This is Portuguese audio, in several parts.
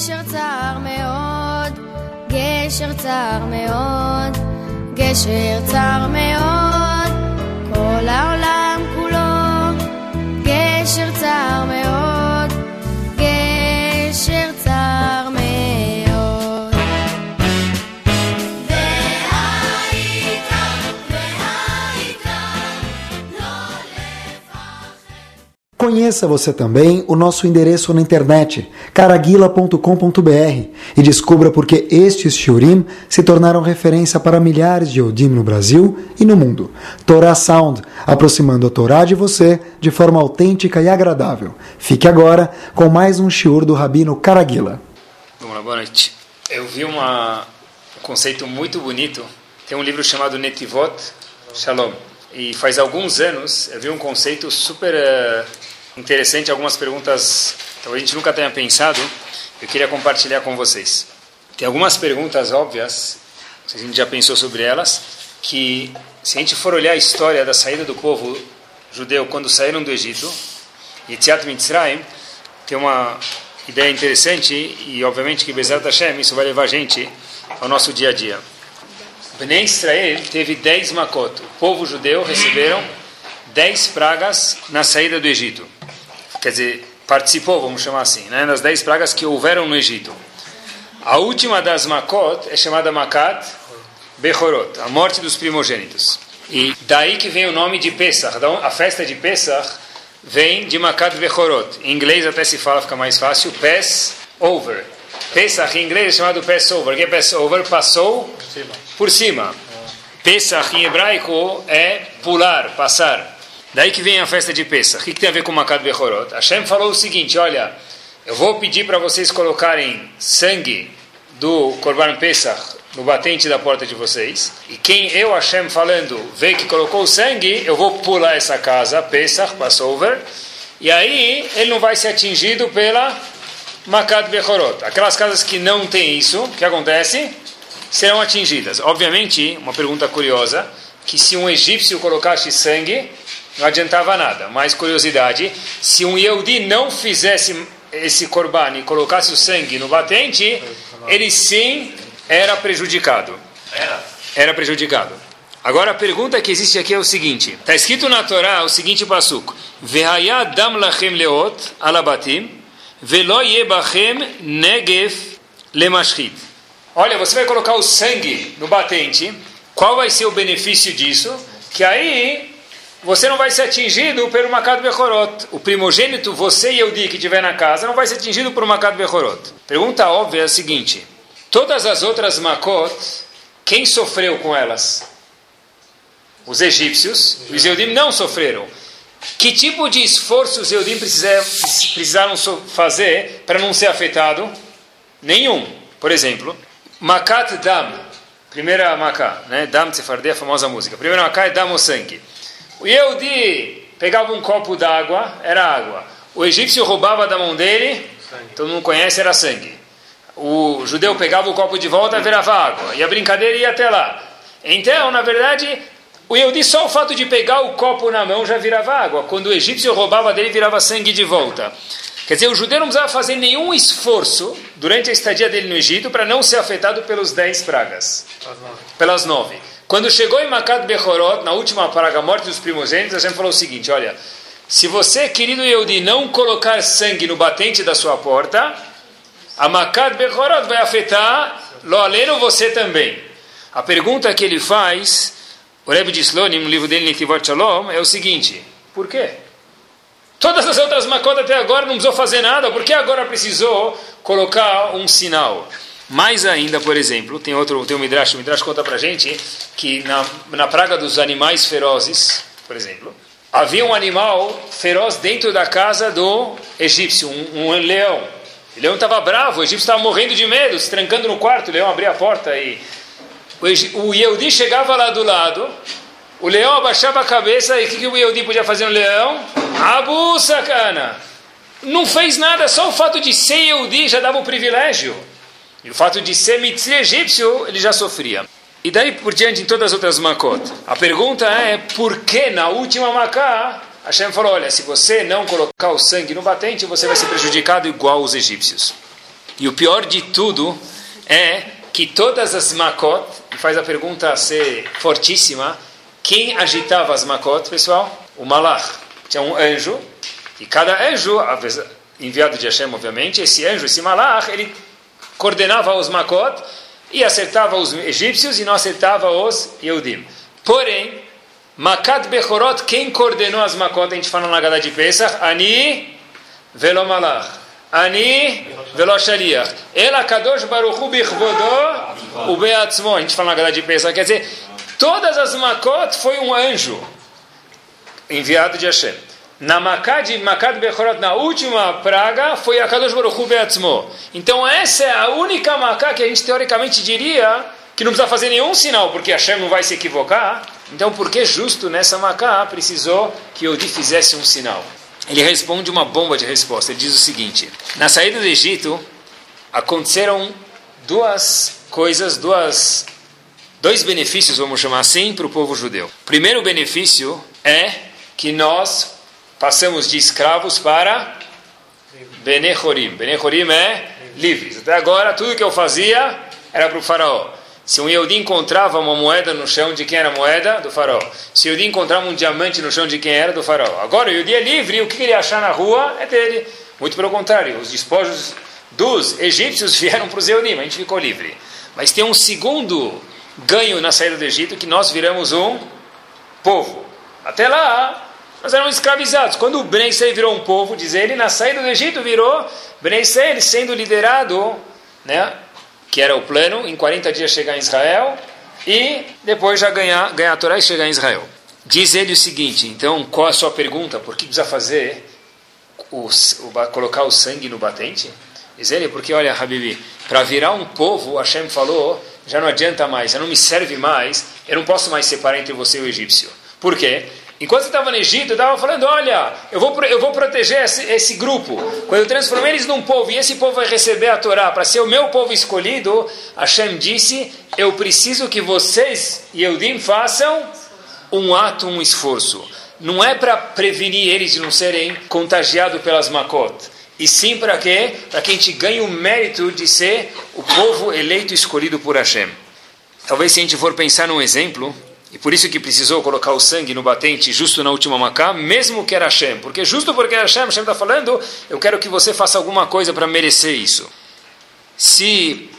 גשר צר מאוד, גשר צר מאוד, גשר צר מאוד, Conheça você também o nosso endereço na internet, caraguila.com.br, e descubra por que estes shiurim se tornaram referência para milhares de Yodim no Brasil e no mundo. Torah Sound, aproximando a Torá de você de forma autêntica e agradável. Fique agora com mais um shiur do Rabino Caraguila. Vamos boa noite. Eu vi uma, um conceito muito bonito. Tem um livro chamado Netivot Shalom. E faz alguns anos eu vi um conceito super eh, interessante, algumas perguntas talvez a gente nunca tenha pensado. Eu queria compartilhar com vocês. Tem algumas perguntas óbvias, se a gente já pensou sobre elas, que se a gente for olhar a história da saída do povo judeu quando saíram do Egito, e Tziat Mitzrayim, tem uma ideia interessante e obviamente que Bezerra Hashem isso vai levar a gente ao nosso dia a dia. Bnei Israel teve 10 makot. O povo judeu receberam 10 pragas na saída do Egito. Quer dizer, participou, vamos chamar assim, né, das 10 pragas que houveram no Egito. A última das makot é chamada Makat Bechorot, a morte dos primogênitos. E daí que vem o nome de Pesach. A festa de Pesach vem de Makat Bechorot. Em inglês até se fala, fica mais fácil, Passover. Pesach em inglês é chamado Passover. O que é Passover? Passou por cima. Pesach em hebraico é pular, passar. Daí que vem a festa de Pesach. O que, que tem a ver com Makat Bechorot? Hashem falou o seguinte, olha, eu vou pedir para vocês colocarem sangue do Korban Pesach no batente da porta de vocês. E quem eu, Hashem, falando, vê que colocou sangue, eu vou pular essa casa, Pesach, Passover, e aí ele não vai ser atingido pela Makat Bechorot. Aquelas casas que não tem isso, o que acontece? Serão atingidas. Obviamente, uma pergunta curiosa, que se um egípcio colocasse sangue, não adiantava nada. Mais curiosidade, se um Yehudi não fizesse esse korban e colocasse o sangue no batente, ele sim era prejudicado. Era. Prejudicado. Agora a pergunta que existe aqui é o seguinte: está escrito na Torá o seguinte passuco: Vehaya dam lachem leot alabatim, velo yebachem negev lemashchit. Olha, você vai colocar o sangue no batente. Qual vai ser o benefício disso? Que aí você não vai ser atingido pelo Makat Bechorot. O primogênito, você e eu que estiver na casa, não vai ser atingido por Makat Bechorot. Pergunta óbvia é a seguinte: todas as outras Makot, quem sofreu com elas? Os egípcios. Os Eudim não sofreram. Que tipo de esforço os Eudim precisaram, fazer para não ser afetado? Nenhum. Por exemplo, Makat Dam, primeira Maká, né? Dam Tsefardé, a famosa música. Primeira Maká é Dam o sangue. O Yehudi pegava um copo d'água, era água. O egípcio roubava da mão dele, todo mundo conhece, era sangue. O judeu pegava o copo de volta, virava água. E a brincadeira ia até lá. Então, na verdade, o Yehudi só o fato de pegar o copo na mão já virava água. Quando o egípcio roubava dele, virava sangue de volta. Quer dizer, o judeu não precisava fazer nenhum esforço durante a estadia dele no Egito para não ser afetado pelos dez pragas. Pelas nove. Quando chegou em Makat Bechorot, na última praga, a morte dos primogênitos, gente falou o seguinte, olha, se você, querido Yehudi, não colocar sangue no batente da sua porta, a Makat Bechorot vai afetar, lo aleno, você também. A pergunta que ele faz, o Rebbe de Slonim, no livro dele, Netivot Shalom, é o seguinte, por quê? Todas as outras Makot até agora não precisou fazer nada, por que agora precisou colocar um sinal? Mais ainda, por exemplo, tem outro, tem um Midrash, o Midrash conta pra gente que na, na praga dos animais ferozes, por exemplo, havia um animal feroz dentro da casa do egípcio, um, um leão. O leão estava bravo, o egípcio estava morrendo de medo, se trancando no quarto, o leão abria a porta e o, Egi- o Yehudi chegava lá do lado, o leão abaixava a cabeça e o que, que o Yehudi podia fazer no leão? Abu sacana! Não fez nada, só o fato de ser Yehudi já dava o privilégio. E o fato de ser mitzi egípcio, ele já sofria. E daí por diante em todas as outras makot. A pergunta é, por que na última macá, Hashem falou, olha, se você não colocar o sangue no batente, você vai ser prejudicado igual os egípcios. E o pior de tudo é que todas as makot, e faz a pergunta ser fortíssima, quem agitava as makot, pessoal? O malach. Tinha um anjo, e cada anjo, enviado de Hashem, obviamente, esse anjo, esse malach, ele coordenava os makot e acertava os egípcios e não acertava os Yehudim. Porém, Makat Bechorot, quem coordenou as makot, a gente fala na Gada de Pesach, Ani velo malach. Ani velo shaliach. Ela kadosh baruchu bichvodó ubeatzmo. A gente fala na Gada de Pesach, quer dizer, todas as makot foi um anjo enviado de Hashem. Na Makad, Makad Bechorot, na última praga, foi a Kadosh Baruch Hu Beatzmo. Então essa é a única Maká que a gente teoricamente diria que não precisa fazer nenhum sinal, porque Hashem não vai se equivocar. Então por que justo nessa Maká precisou que Yodi fizesse um sinal? Ele responde uma bomba de resposta. Ele diz o seguinte: Na saída do Egito, aconteceram duas coisas, duas, dois benefícios, vamos chamar assim, para o povo judeu. Primeiro benefício é que nós passamos de escravos para Benechorim. Benechorim é livres. Até agora, tudo que eu fazia era para o faraó. Se um Yehudi encontrava uma moeda no chão, de quem era a moeda? Do faraó. Se o Yehudi encontrava um diamante no chão, de quem era? Do faraó. Agora, o Yehudi é livre o que ele achar na rua é dele. Muito pelo contrário, os despojos dos egípcios vieram para os Yehudim, a gente ficou livre. Mas tem um segundo ganho na saída do Egito, que nós viramos um povo. Até lá, nós éramos escravizados. Quando o Bnei virou um povo, diz ele, na saída do Egito virou Bnei sendo liderado, né, que era o plano, em 40 dias chegar em Israel e depois já ganhar, ganhar a Torá e chegar em Israel. Diz ele o seguinte, então, qual a sua pergunta? Por que precisa fazer, o, o, colocar o sangue no batente? Diz ele, porque olha, Habibi, para virar um povo, Hashem falou, já não adianta mais, já não me serve mais, eu não posso mais separar entre você e o egípcio. Por quê? Enquanto você estava no Egito, eu estava falando: olha, eu vou, eu vou proteger esse, esse, grupo. Quando eu transformei eles num povo e esse povo vai receber a Torá para ser o meu povo escolhido, Hashem disse: eu preciso que vocês, Yehudim, façam um ato, um esforço. Não é para prevenir eles de não serem contagiados pelas makot. E sim para quê? Para que a gente ganhe o mérito de ser o povo eleito e escolhido por Hashem. Talvez se a gente for pensar num exemplo, e por isso que precisou colocar o sangue no batente justo na última macá, mesmo que era Hashem. Porque justo porque era Hashem, Hashem está falando, eu quero que você faça alguma coisa para merecer isso. Se,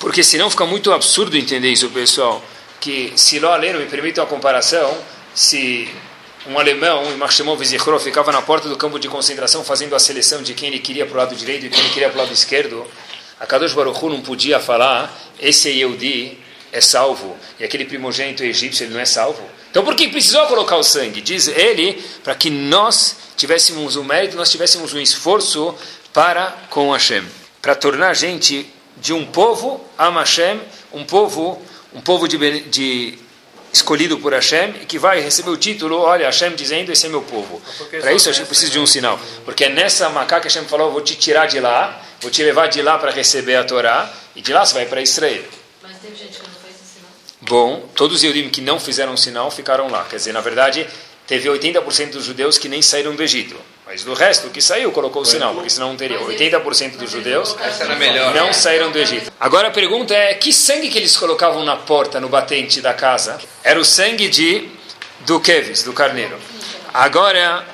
porque senão fica muito absurdo entender isso, pessoal. Que se Ló Aleno, me permitam a comparação, se um alemão, em Marshemov Zichro, ficava na porta do campo de concentração fazendo a seleção de quem ele queria para o lado direito e quem ele queria para o lado esquerdo, a Kadosh Baruch Hu não podia falar, esse é Yehudi, é salvo e aquele primogênito egípcio ele não é salvo? Então por que precisou colocar o sangue? Diz ele, para que nós tivéssemos o mérito, nós tivéssemos um esforço para com Hashem, para tornar a gente de um povo a Hashem, um povo, um povo de, de escolhido por Hashem e que vai receber o título, olha, Hashem dizendo, esse é meu povo. Para isso a gente precisa de um sinal. Porque é nessa macaca que Hashem falou, vou te tirar de lá, vou te levar de lá para receber a Torá, e de lá você vai para Israel. Mas teve gente que Bom, todos os Eudim que não fizeram sinal ficaram lá. Quer dizer, na verdade, teve 80% dos judeus que nem saíram do Egito. Mas do resto, que saiu, colocou o sinal, porque senão não teria. 80% dos judeus não saíram do Egito. Agora a pergunta é, que sangue que eles colocavam na porta, no batente da casa? Era o sangue de do Kevis, do carneiro. Agora,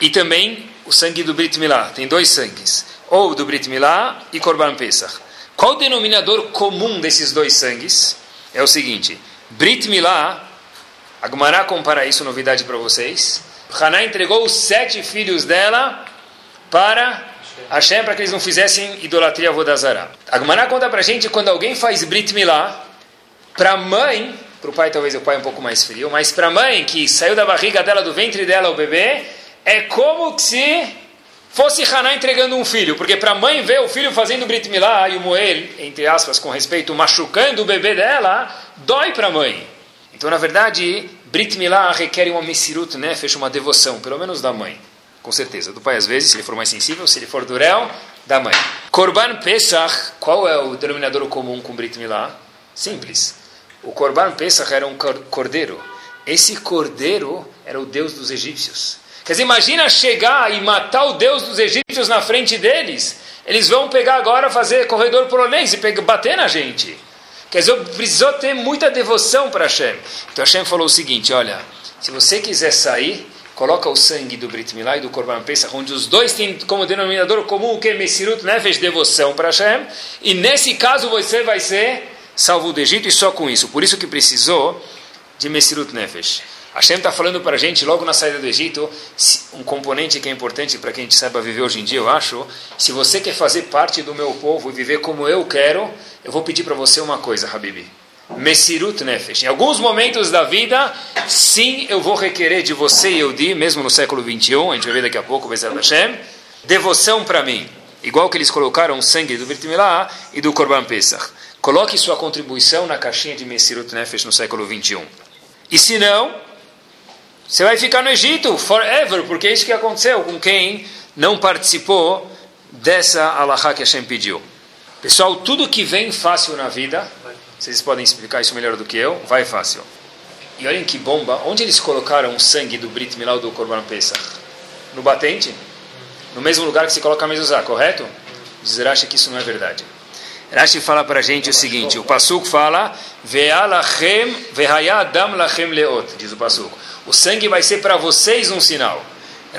e também o sangue do Brit Milá. Tem dois sangues. Ou do Brit Milá e Korban Pesach. Qual o denominador comum desses dois sangues? É o seguinte: Brit Milá, a Gumará compara isso, novidade para vocês. Haná entregou os sete filhos dela para Hashem, para que eles não fizessem idolatria Vodazara. A Gumará conta para gente quando alguém faz Brit Milá, para a mãe, para o pai talvez o pai é um pouco mais frio, mas para a mãe que saiu da barriga dela, do ventre dela, o bebê, é como se fosse Haná entregando um filho, porque para a mãe ver o filho fazendo Brit Milá e o Moel, entre aspas, com respeito, machucando o bebê dela, dói para a mãe. Então, na verdade, Brit Milá requer uma messirut, né? fecha uma devoção, pelo menos da mãe. Com certeza. Do pai, às vezes, se ele for mais sensível, se ele for durel, da mãe. Korban Pesach, qual é o denominador comum com Brit Milá? Simples. O Korban Pesach era um cordeiro. Esse cordeiro era o deus dos egípcios. Quer dizer, imagina chegar e matar o Deus dos egípcios na frente deles. eles vão pegar agora, fazer corredor polonês e pegar, bater na gente. Quer dizer, precisou ter muita devoção para Hashem. Então Hashem falou o seguinte, olha, se você quiser sair, coloca o sangue do Brit Milá e do Korban Pesach, onde os dois têm como denominador comum o que é Messirut Nefesh, devoção para Hashem, e nesse caso você vai ser salvo do Egito e só com isso. Por isso que precisou de Messirut Nefesh. Hashem está falando para a gente, logo na saída do Egito, um componente que é importante para que a gente saiba viver hoje em dia, eu acho. Se você quer fazer parte do meu povo e viver como eu quero, eu vou pedir para você uma coisa, Habibi. Messirut Nefesh. Em alguns momentos da vida, sim, eu vou requerer de você e eu di, mesmo no século 21, a gente vai ver daqui a pouco, Bezerra Hashem, devoção para mim. Igual que eles colocaram o sangue do Brit e do Korban Pesach. Coloque sua contribuição na caixinha de Messirut Nefesh no século 21. E se não, você vai ficar no Egito forever, porque é isso que aconteceu com quem não participou dessa alahá que Hashem pediu. Pessoal, tudo que vem fácil na vida, vocês podem explicar isso melhor do que eu, vai fácil. E olhem que bomba, onde eles colocaram o sangue do Brit Milá do Korban Pesach? No batente? No mesmo lugar que se coloca a mezuzá, correto? Diz Rashi que isso não é verdade. Rashi fala para a gente o seguinte, o Pasuk fala, Ve'alachem ve'hayadam lachem leot, diz o Pasuk o sangue vai ser para vocês um sinal.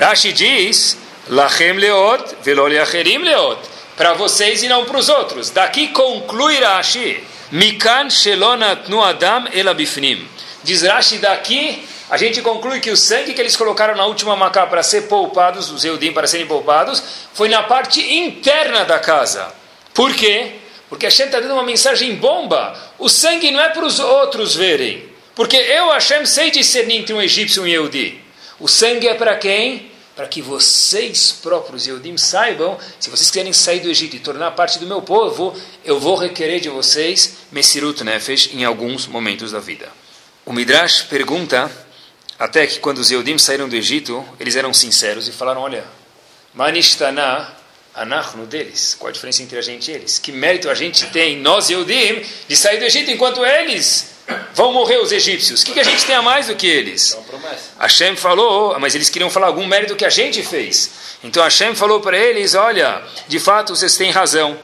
Rashi diz, Lachem leot, veloliacherim leot, para vocês e não para os outros. Daqui conclui Rashi, Mikan shelonat nu adam elabifnim. Diz Rashi daqui, a gente conclui que o sangue que eles colocaram na última macá para ser poupados, os Eudim para serem poupados, foi na parte interna da casa. Por quê? Porque a gente está dando uma mensagem bomba. O sangue não é para os outros verem. Porque eu, Hashem, sei discernir entre um egípcio e um Yehudi. O sangue é para quem? Para que vocês próprios, Yehudim, saibam, se vocês querem sair do Egito e tornar parte do meu povo, eu vou requerer de vocês Messirut Nefesh em alguns momentos da vida. O Midrash pergunta até que quando os Yehudim saíram do Egito, eles eram sinceros e falaram, olha, Manishtana anachnu deles. Qual a diferença entre a gente e eles? Que mérito a gente tem, nós Yehudim, de sair do Egito enquanto eles vão morrer os egípcios. O que, que a gente tem a mais do que eles? É Hashem falou, mas eles queriam falar algum mérito que a gente fez. Então Hashem falou para eles: olha, de fato vocês têm razão.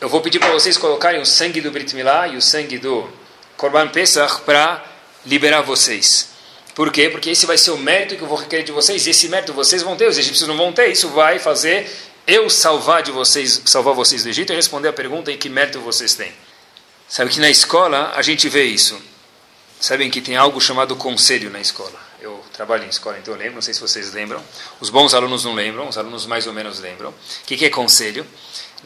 Eu vou pedir para vocês colocarem o sangue do Brit Milá e o sangue do Korban Pesach para liberar vocês. Por quê? Porque esse vai ser o mérito que eu vou requerer de vocês. E esse mérito vocês vão ter, os egípcios não vão ter. Isso vai fazer eu salvar de vocês, salvar vocês do Egito e responder a pergunta em que mérito vocês têm. Sabe que na escola a gente vê isso. Sabem que tem algo chamado conselho na escola. Eu trabalho em escola, então eu lembro, não sei se vocês lembram. Os bons alunos não lembram, os alunos mais ou menos lembram. O que, que é conselho?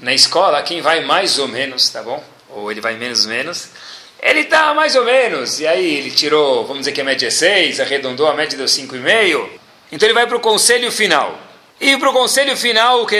Na escola, quem vai mais ou menos, tá bom? Ou ele vai menos menos, ele está mais ou menos. E aí ele tirou, vamos dizer que a média é 6, arredondou, a média deu 5,5. Então ele vai para o conselho final. E para o conselho final o que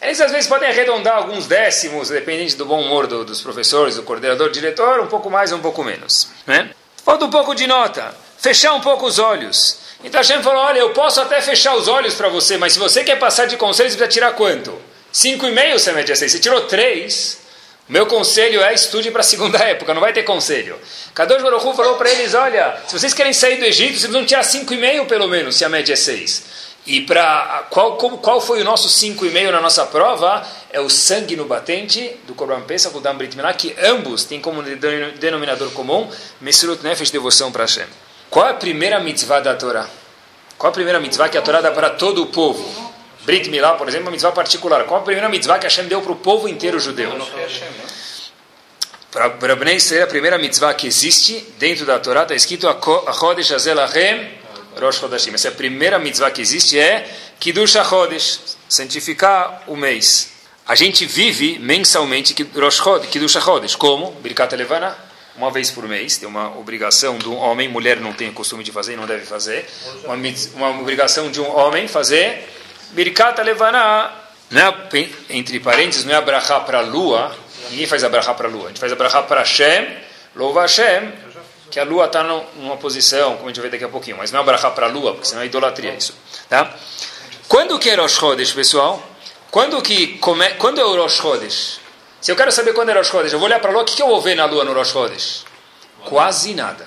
eles às vezes podem arredondar alguns décimos, dependente do bom humor do, dos professores, do coordenador, do diretor, um pouco mais, um pouco menos. Né? Falta um pouco de nota, fechar um pouco os olhos. Então a gente falou, olha, eu posso até fechar os olhos para você, mas se você quer passar de conselho, você precisa tirar quanto? Cinco e meio, você mede assim. Você tirou três, meu conselho é estude para a segunda época, não vai ter conselho. Kadosh Baruch falou para eles, olha, se vocês querem sair do Egito, vocês precisam tirar cinco e meio pelo menos, se a média é seis. E para qual, qual foi o nosso 5,5 na nossa prova? É o sangue no batente do Korban Pesach, o Dam Brit Milá, que ambos têm como denominador comum Mesirut Nefesh, devoção para Hashem. Qual é a primeira mitzvah da Torá? Qual é a primeira mitzvah que a Torá dá para todo o povo? Brit Milá, por exemplo, é uma mitzvah particular. Qual é a primeira mitzvah que Hashem deu para o povo inteiro judeu? Para Bnei Israel, a primeira mitzvah que existe dentro da Torá está escrito a Chodesh Azelachem Rosh Chodashim. Essa é a primeira mitzvah que existe, é Kiddush HaChodesh, santificar o mês. A gente vive mensalmente Rosh Kiddush HaChodesh, como? Birkat Levana, uma vez por mês, tem uma obrigação um homem, mulher não tem o costume de fazer, não deve fazer, uma, uma obrigação de um homem fazer Birkat Levana, é, entre parênteses, não é abrahá para a lua, ninguém faz abrahá para a lua, a gente faz abrahá para Hashem, louva Hashem, que a lua está numa posição, como a gente vai daqui a pouquinho, mas não é brachá para a lua, porque senão é idolatria isso. Tá? Quando que é Rosh Chodesh, pessoal? Quando, que come... quando é o Rosh Chodesh? Se eu quero saber quando é Rosh Chodesh, eu vou olhar para a lua, o que, que eu vou ver na lua no Rosh Chodesh? Quase nada.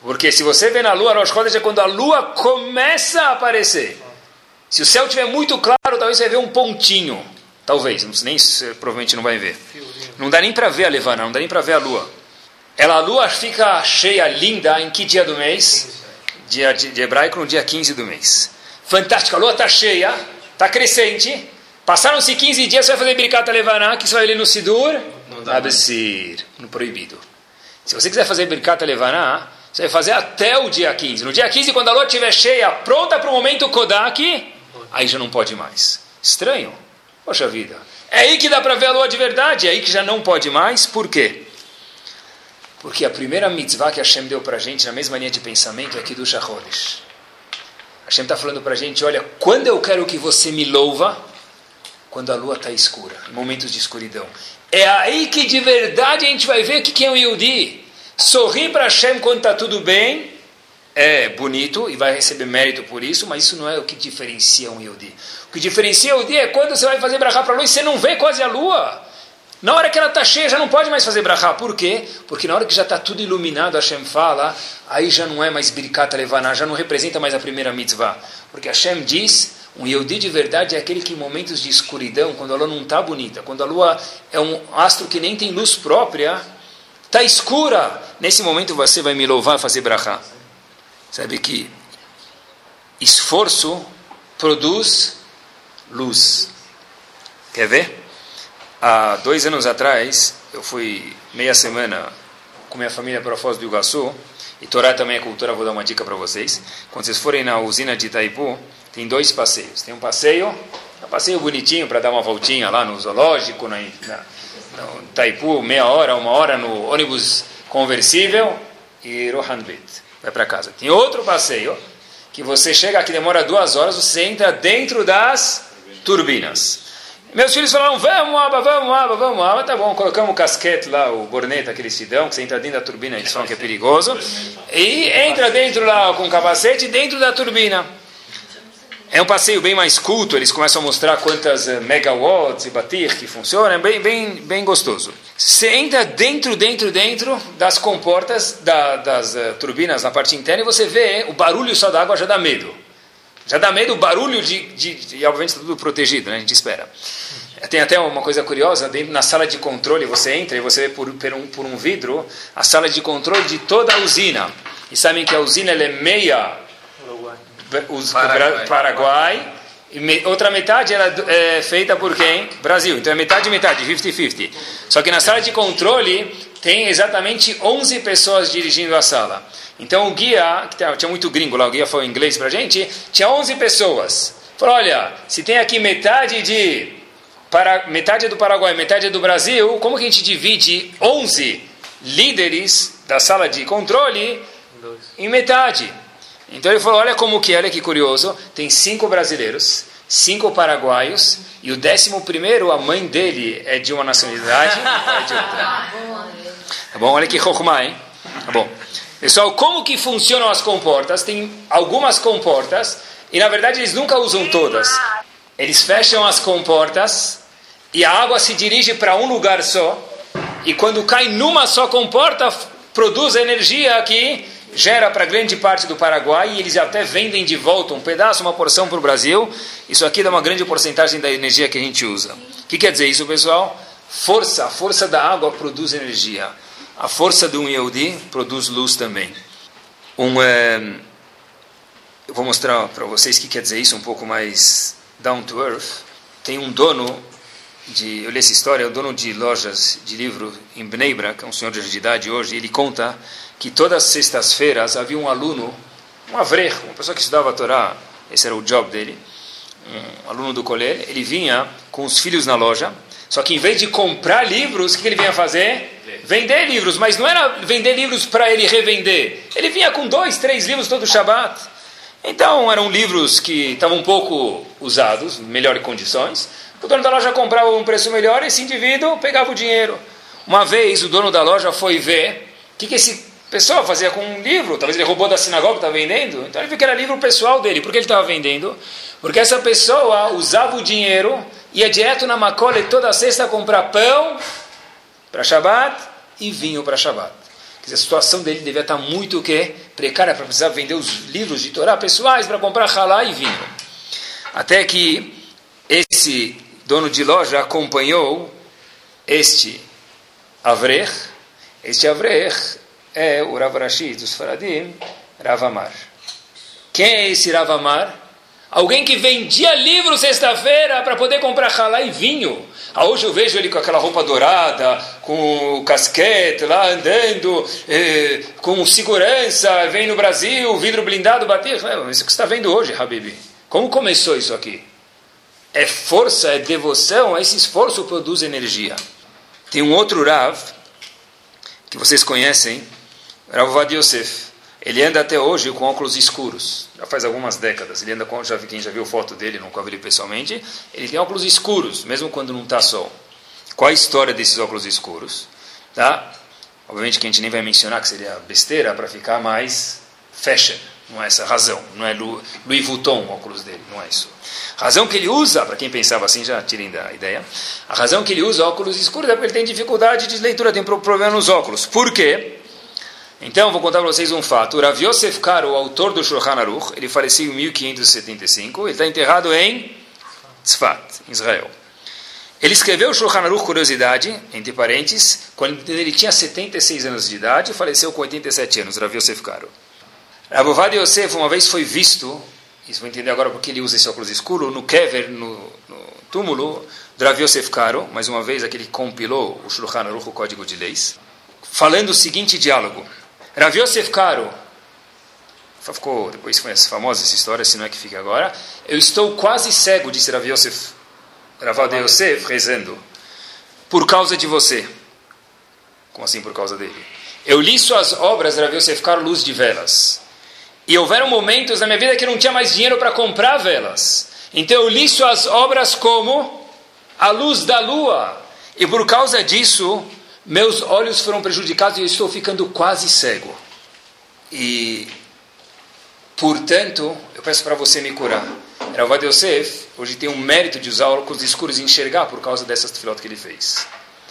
Porque se você vê na lua, Rosh Chodesh é quando a lua começa a aparecer. Se o céu estiver muito claro, talvez você vai ver um pontinho. Talvez, nem provavelmente não vai ver. Não dá nem para ver a levana, não dá nem para ver a lua. Ela, a lua fica cheia, linda, em que dia do mês? Dia de, de hebraico, no dia 15 do mês. Fantástico, a lua está cheia, está crescente. Passaram-se 15 dias, você vai fazer Birkat Levaná, que você vai ler no Sidur? Absir, no proibido. Se você quiser fazer Birkat Levaná, você vai fazer até o dia 15. No dia 15, quando a lua estiver cheia, pronta para o momento Kodak, aí já não pode mais. Estranho. Poxa vida. É aí que dá para ver a lua de verdade, é aí que já não pode mais. Por quê? Porque a primeira mitzvah que Hashem deu para a gente, na mesma linha de pensamento, é do Shachodesh. Hashem está falando para a gente, olha, quando eu quero que você me louva, quando a lua está escura, em momentos de escuridão. É aí que de verdade a gente vai ver o que é um Yehudi. Sorrir para Hashem quando está tudo bem é bonito e vai receber mérito por isso, mas isso não é o que diferencia um Yehudi. O que diferencia o dia é quando você vai fazer brachá para a lua e você não vê quase a lua. Na hora que ela está cheia, já não pode mais fazer brachá. Por quê? Porque na hora que já está tudo iluminado, Hashem fala, aí já não é mais birikata levaná, já não representa mais a primeira mitzvah. Porque Hashem diz, um Yehudi de verdade é aquele que em momentos de escuridão, quando a lua não está bonita, quando a lua é um astro que nem tem luz própria, está escura, nesse momento você vai me louvar fazer brachá. Sabe que esforço produz luz. Quer ver? Há dois anos atrás, eu fui meia semana com minha família para Foz do Iguaçu, e Torá também é cultura, vou dar uma dica para vocês. Quando vocês forem na usina de Itaipu, tem dois passeios. Tem um passeio, um passeio bonitinho para dar uma voltinha lá no zoológico, na, na, no Itaipu, meia hora, uma hora no ônibus conversível, e Rohanbet, vai para casa. Tem outro passeio, que você chega aqui, demora duas horas, você entra dentro das turbinas. Meus filhos falaram, vamos, Aba, vamos, Aba, vamos, Aba. Tá bom, colocamos o casquete lá, o borneta que eles te dão, que você entra dentro da turbina, eles falam que é perigoso. E entra dentro lá com o capacete, dentro da turbina. É um passeio bem mais culto, eles começam a mostrar quantas uh, megawatts e batir que funciona, é bem, bem, bem gostoso. Você entra dentro, dentro, dentro das comportas, da, das uh, turbinas na parte interna, e você vê o barulho só da água já dá medo. Já dá medo o barulho de, de, de e obviamente está tudo protegido, né? a gente espera. Tem até uma coisa curiosa, dentro na sala de controle, você entra e você vê por, por, um, por um vidro a sala de controle de toda a usina. E sabem que a usina ela é meia Paraguai. Paraguai me, outra metade era é feita por quem? Brasil. Então é metade metade, 50-50. Só que na sala de controle tem exatamente 11 pessoas dirigindo a sala. Então o guia, que tinha muito gringo lá, o guia foi em inglês para a gente, tinha 11 pessoas. Falou, olha, se tem aqui metade de para, metade é do Paraguai, metade é do Brasil, como que a gente divide 11 líderes da sala de controle em metade? Então ele falou, olha como que é, olha que curioso, tem cinco brasileiros, cinco paraguaios, e o décimo primeiro, a mãe dele é de uma nacionalidade, é de outra. Tá bom? Olha que rokhma, hein? Tá bom. Pessoal, como que funcionam as comportas? Tem algumas comportas, e na verdade eles nunca usam todas. Eles fecham as comportas, e a água se dirige para um lugar só, e quando cai numa só comporta, produz energia que gera para grande parte do Paraguai e eles até vendem de volta um pedaço, uma porção para o Brasil. Isso aqui dá uma grande porcentagem da energia que a gente usa. O que quer dizer isso, pessoal? Força, a força da água produz energia. A força de um Yehudi produz luz também. Um, é, eu vou mostrar para vocês o que quer dizer isso um pouco mais down to earth. Tem um dono de, eu li essa história, é o dono de lojas de livro em Bnei Brak, é um senhor de idade hoje, ele conta que todas as sextas-feiras havia um aluno, um avrech, uma pessoa que estudava a Torá, esse era o job dele, um aluno do colégio, ele vinha com os filhos na loja, só que em vez de comprar livros, o que ele vinha fazer? Vender livros, mas não era vender livros para ele revender. Ele vinha com dois, três livros todo Shabat. Então eram livros que estavam um pouco usados, melhores condições, o dono da loja comprava um preço melhor e esse indivíduo pegava o dinheiro. Uma vez o dono da loja foi ver o que, que esse pessoa fazia com um livro. Talvez ele roubou da sinagoga que estava vendendo. Então ele viu que era livro pessoal dele. Por que ele estava vendendo? Porque essa pessoa usava o dinheiro, ia direto na Macole toda sexta comprar pão para Shabbat e vinho para Shabbat. Quer dizer, a situação dele devia estar muito o quê? precária para precisar vender os livros de Torá pessoais para comprar halá e vinho. Até que esse dono de loja acompanhou este Avrech. Este Avrech é o Rav Rashi dos Faradim, Rav Amar. Quem é esse Rav Amar? Alguém que vendia livro sexta-feira para poder comprar halá e vinho. Ah, hoje eu vejo ele com aquela roupa dourada, com casquete lá andando, eh, com segurança, vem no Brasil, vidro blindado, bater. Isso que você está vendo hoje, Habib. Como começou isso aqui? É força, é devoção, esse esforço produz energia. Tem um outro Rav, que vocês conhecem, Rav Yosef. Ele anda até hoje com óculos escuros. Já faz algumas décadas. Ele anda com, já, quem já viu foto dele, nunca vi ele pessoalmente. Ele tem óculos escuros, mesmo quando não está sol. Qual a história desses óculos escuros? Tá? Obviamente que a gente nem vai mencionar que seria besteira para ficar mais fashion. Não é essa a razão. Não é Louis Vuitton o óculos dele. Não é isso. A razão que ele usa, para quem pensava assim, já tirem da ideia, a razão que ele usa óculos escuros é porque ele tem dificuldade de leitura, tem problema nos óculos. Por quê? Então, vou contar para vocês um fato. Rav Yosef Karo, o autor do Shulchan Aruch, ele faleceu em 1575. Ele está enterrado em Tzfat, Israel. Ele escreveu o Shulchan Aruch, curiosidade, entre parênteses, quando ele tinha 76 anos de idade faleceu com 87 anos, Rav Yosef Karo. Rav Ovad Yosef uma vez foi visto, isso vou entender agora porque ele usa esse óculos escuro, no Kever, no, no túmulo do Rav Yosef Karo, mais uma vez aquele que compilou o Shulchan Aruch, o Código de Leis, falando o seguinte diálogo. Rav Yosef Karo, ficou, depois foi famosa essa história, se não é que fica agora. Eu estou quase cego, disse Rav Yosef, Rav Yosef, rezando, por causa de você. Como assim por causa dele? Eu li suas obras, Rav Yosef Karo, Luz de Velas. E houveram momentos na minha vida que eu não tinha mais dinheiro para comprar velas. Então eu li suas obras como a luz da lua. E por causa disso, meus olhos foram prejudicados e eu estou ficando quase cego. E, portanto, eu peço para você me curar. Ravad Yosef, hoje tem um mérito de usar óculos escuros e enxergar por causa dessas filotas que ele fez.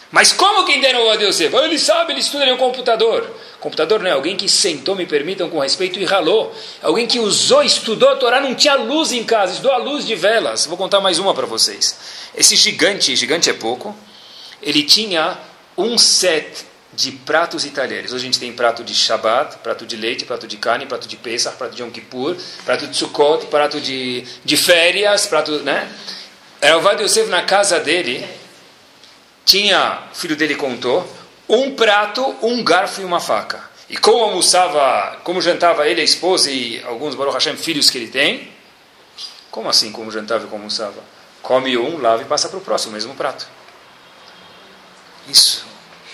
Mas como quem deram o Yosef? Ele sabe, ele estuda, ele é um computador. Computador não é alguém que sentou, me permitam com respeito, e ralou. Alguém que usou, estudou Torá, não tinha luz em casa, estudou a luz de velas. Vou contar mais uma para vocês. Esse gigante, gigante é pouco, ele tinha um set de pratos e talheres. Hoje a gente tem prato de Shabbat, prato de leite, prato de carne, prato de Pesach, prato de Yom Kippur, prato de Sukkot, prato de, de férias, prato, né? Era o Vad Yosef na casa dele, tinha, o filho dele contou, um prato, um garfo e uma faca. E como almoçava, como jantava ele, a esposa e alguns Baruch Hashem filhos que ele tem, como assim como jantava e como almoçava? Come um, lava e passa para o próximo, mesmo prato. Isso.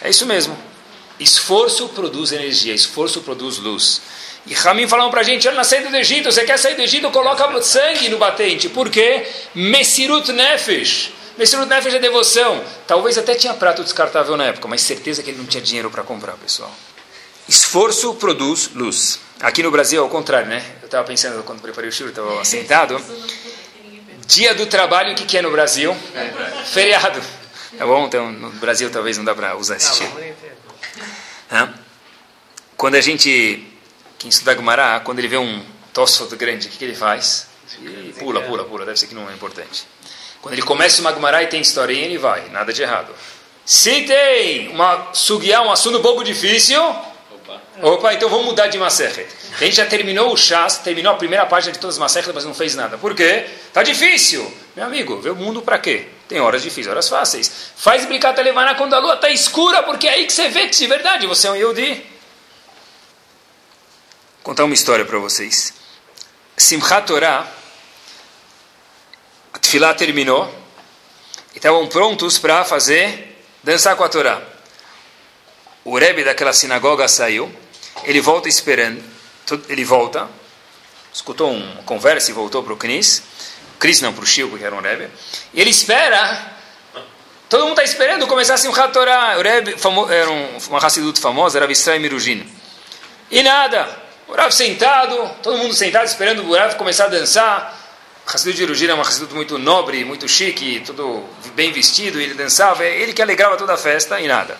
É isso mesmo. Esforço produz energia, esforço produz luz. E Ramin falaram para a gente, olha, na saída do Egito, você quer sair do Egito, coloca sangue no batente. Por quê? Mesirut Nefesh. Mesirut Nefesh é devoção. Talvez até tinha prato descartável na época, mas certeza que ele não tinha dinheiro para comprar, pessoal. Esforço produz luz. Aqui no Brasil é o contrário, né? Eu estava pensando, quando preparei o show, estava sentado. Dia do trabalho, o que, que é no Brasil? Feriado. Tá bom? Então, no Brasil talvez não dá para usar esse tipo. Quando a gente, quem estuda Gumará, quando ele vê um Tosfot grande, o que, que ele faz? Pula, pula, pula. Deve ser que não é importante. Quando ele começa uma Gumará e tem historinha, ele vai. Nada de errado. Se tem uma sugiá, um assunto pouco difícil... Opa, então vamos mudar de Masechet. A gente já terminou o chás, terminou a primeira página de todas as Masechet, mas não fez nada. Por quê? Tá difícil. Meu amigo, vê o mundo para quê? Tem horas difíceis, horas fáceis. Faz brincar Levaná quando a lua está escura, porque é aí que você vê que de verdade você é um Yehudi. Vou contar uma história para vocês. Simchat Torah, a Tfilah terminou, e estavam prontos para fazer, dançar com a Torá. O Rebbe daquela sinagoga saiu, ele volta esperando, ele volta, escutou uma conversa e voltou para o Knis, Cris não, para o Chico, que era um Rebbe, e ele espera, todo mundo está esperando começar um Torá, o Rebbe famo, era um, uma Hassidut famosa, era Vistrai Mirujin, e nada, o Rav sentado, todo mundo sentado esperando o Rav começar a dançar, Hassidut de Mirujin é uma Hassidut muito nobre, muito chique, todo bem vestido, ele dançava, ele que alegrava toda a festa, e nada.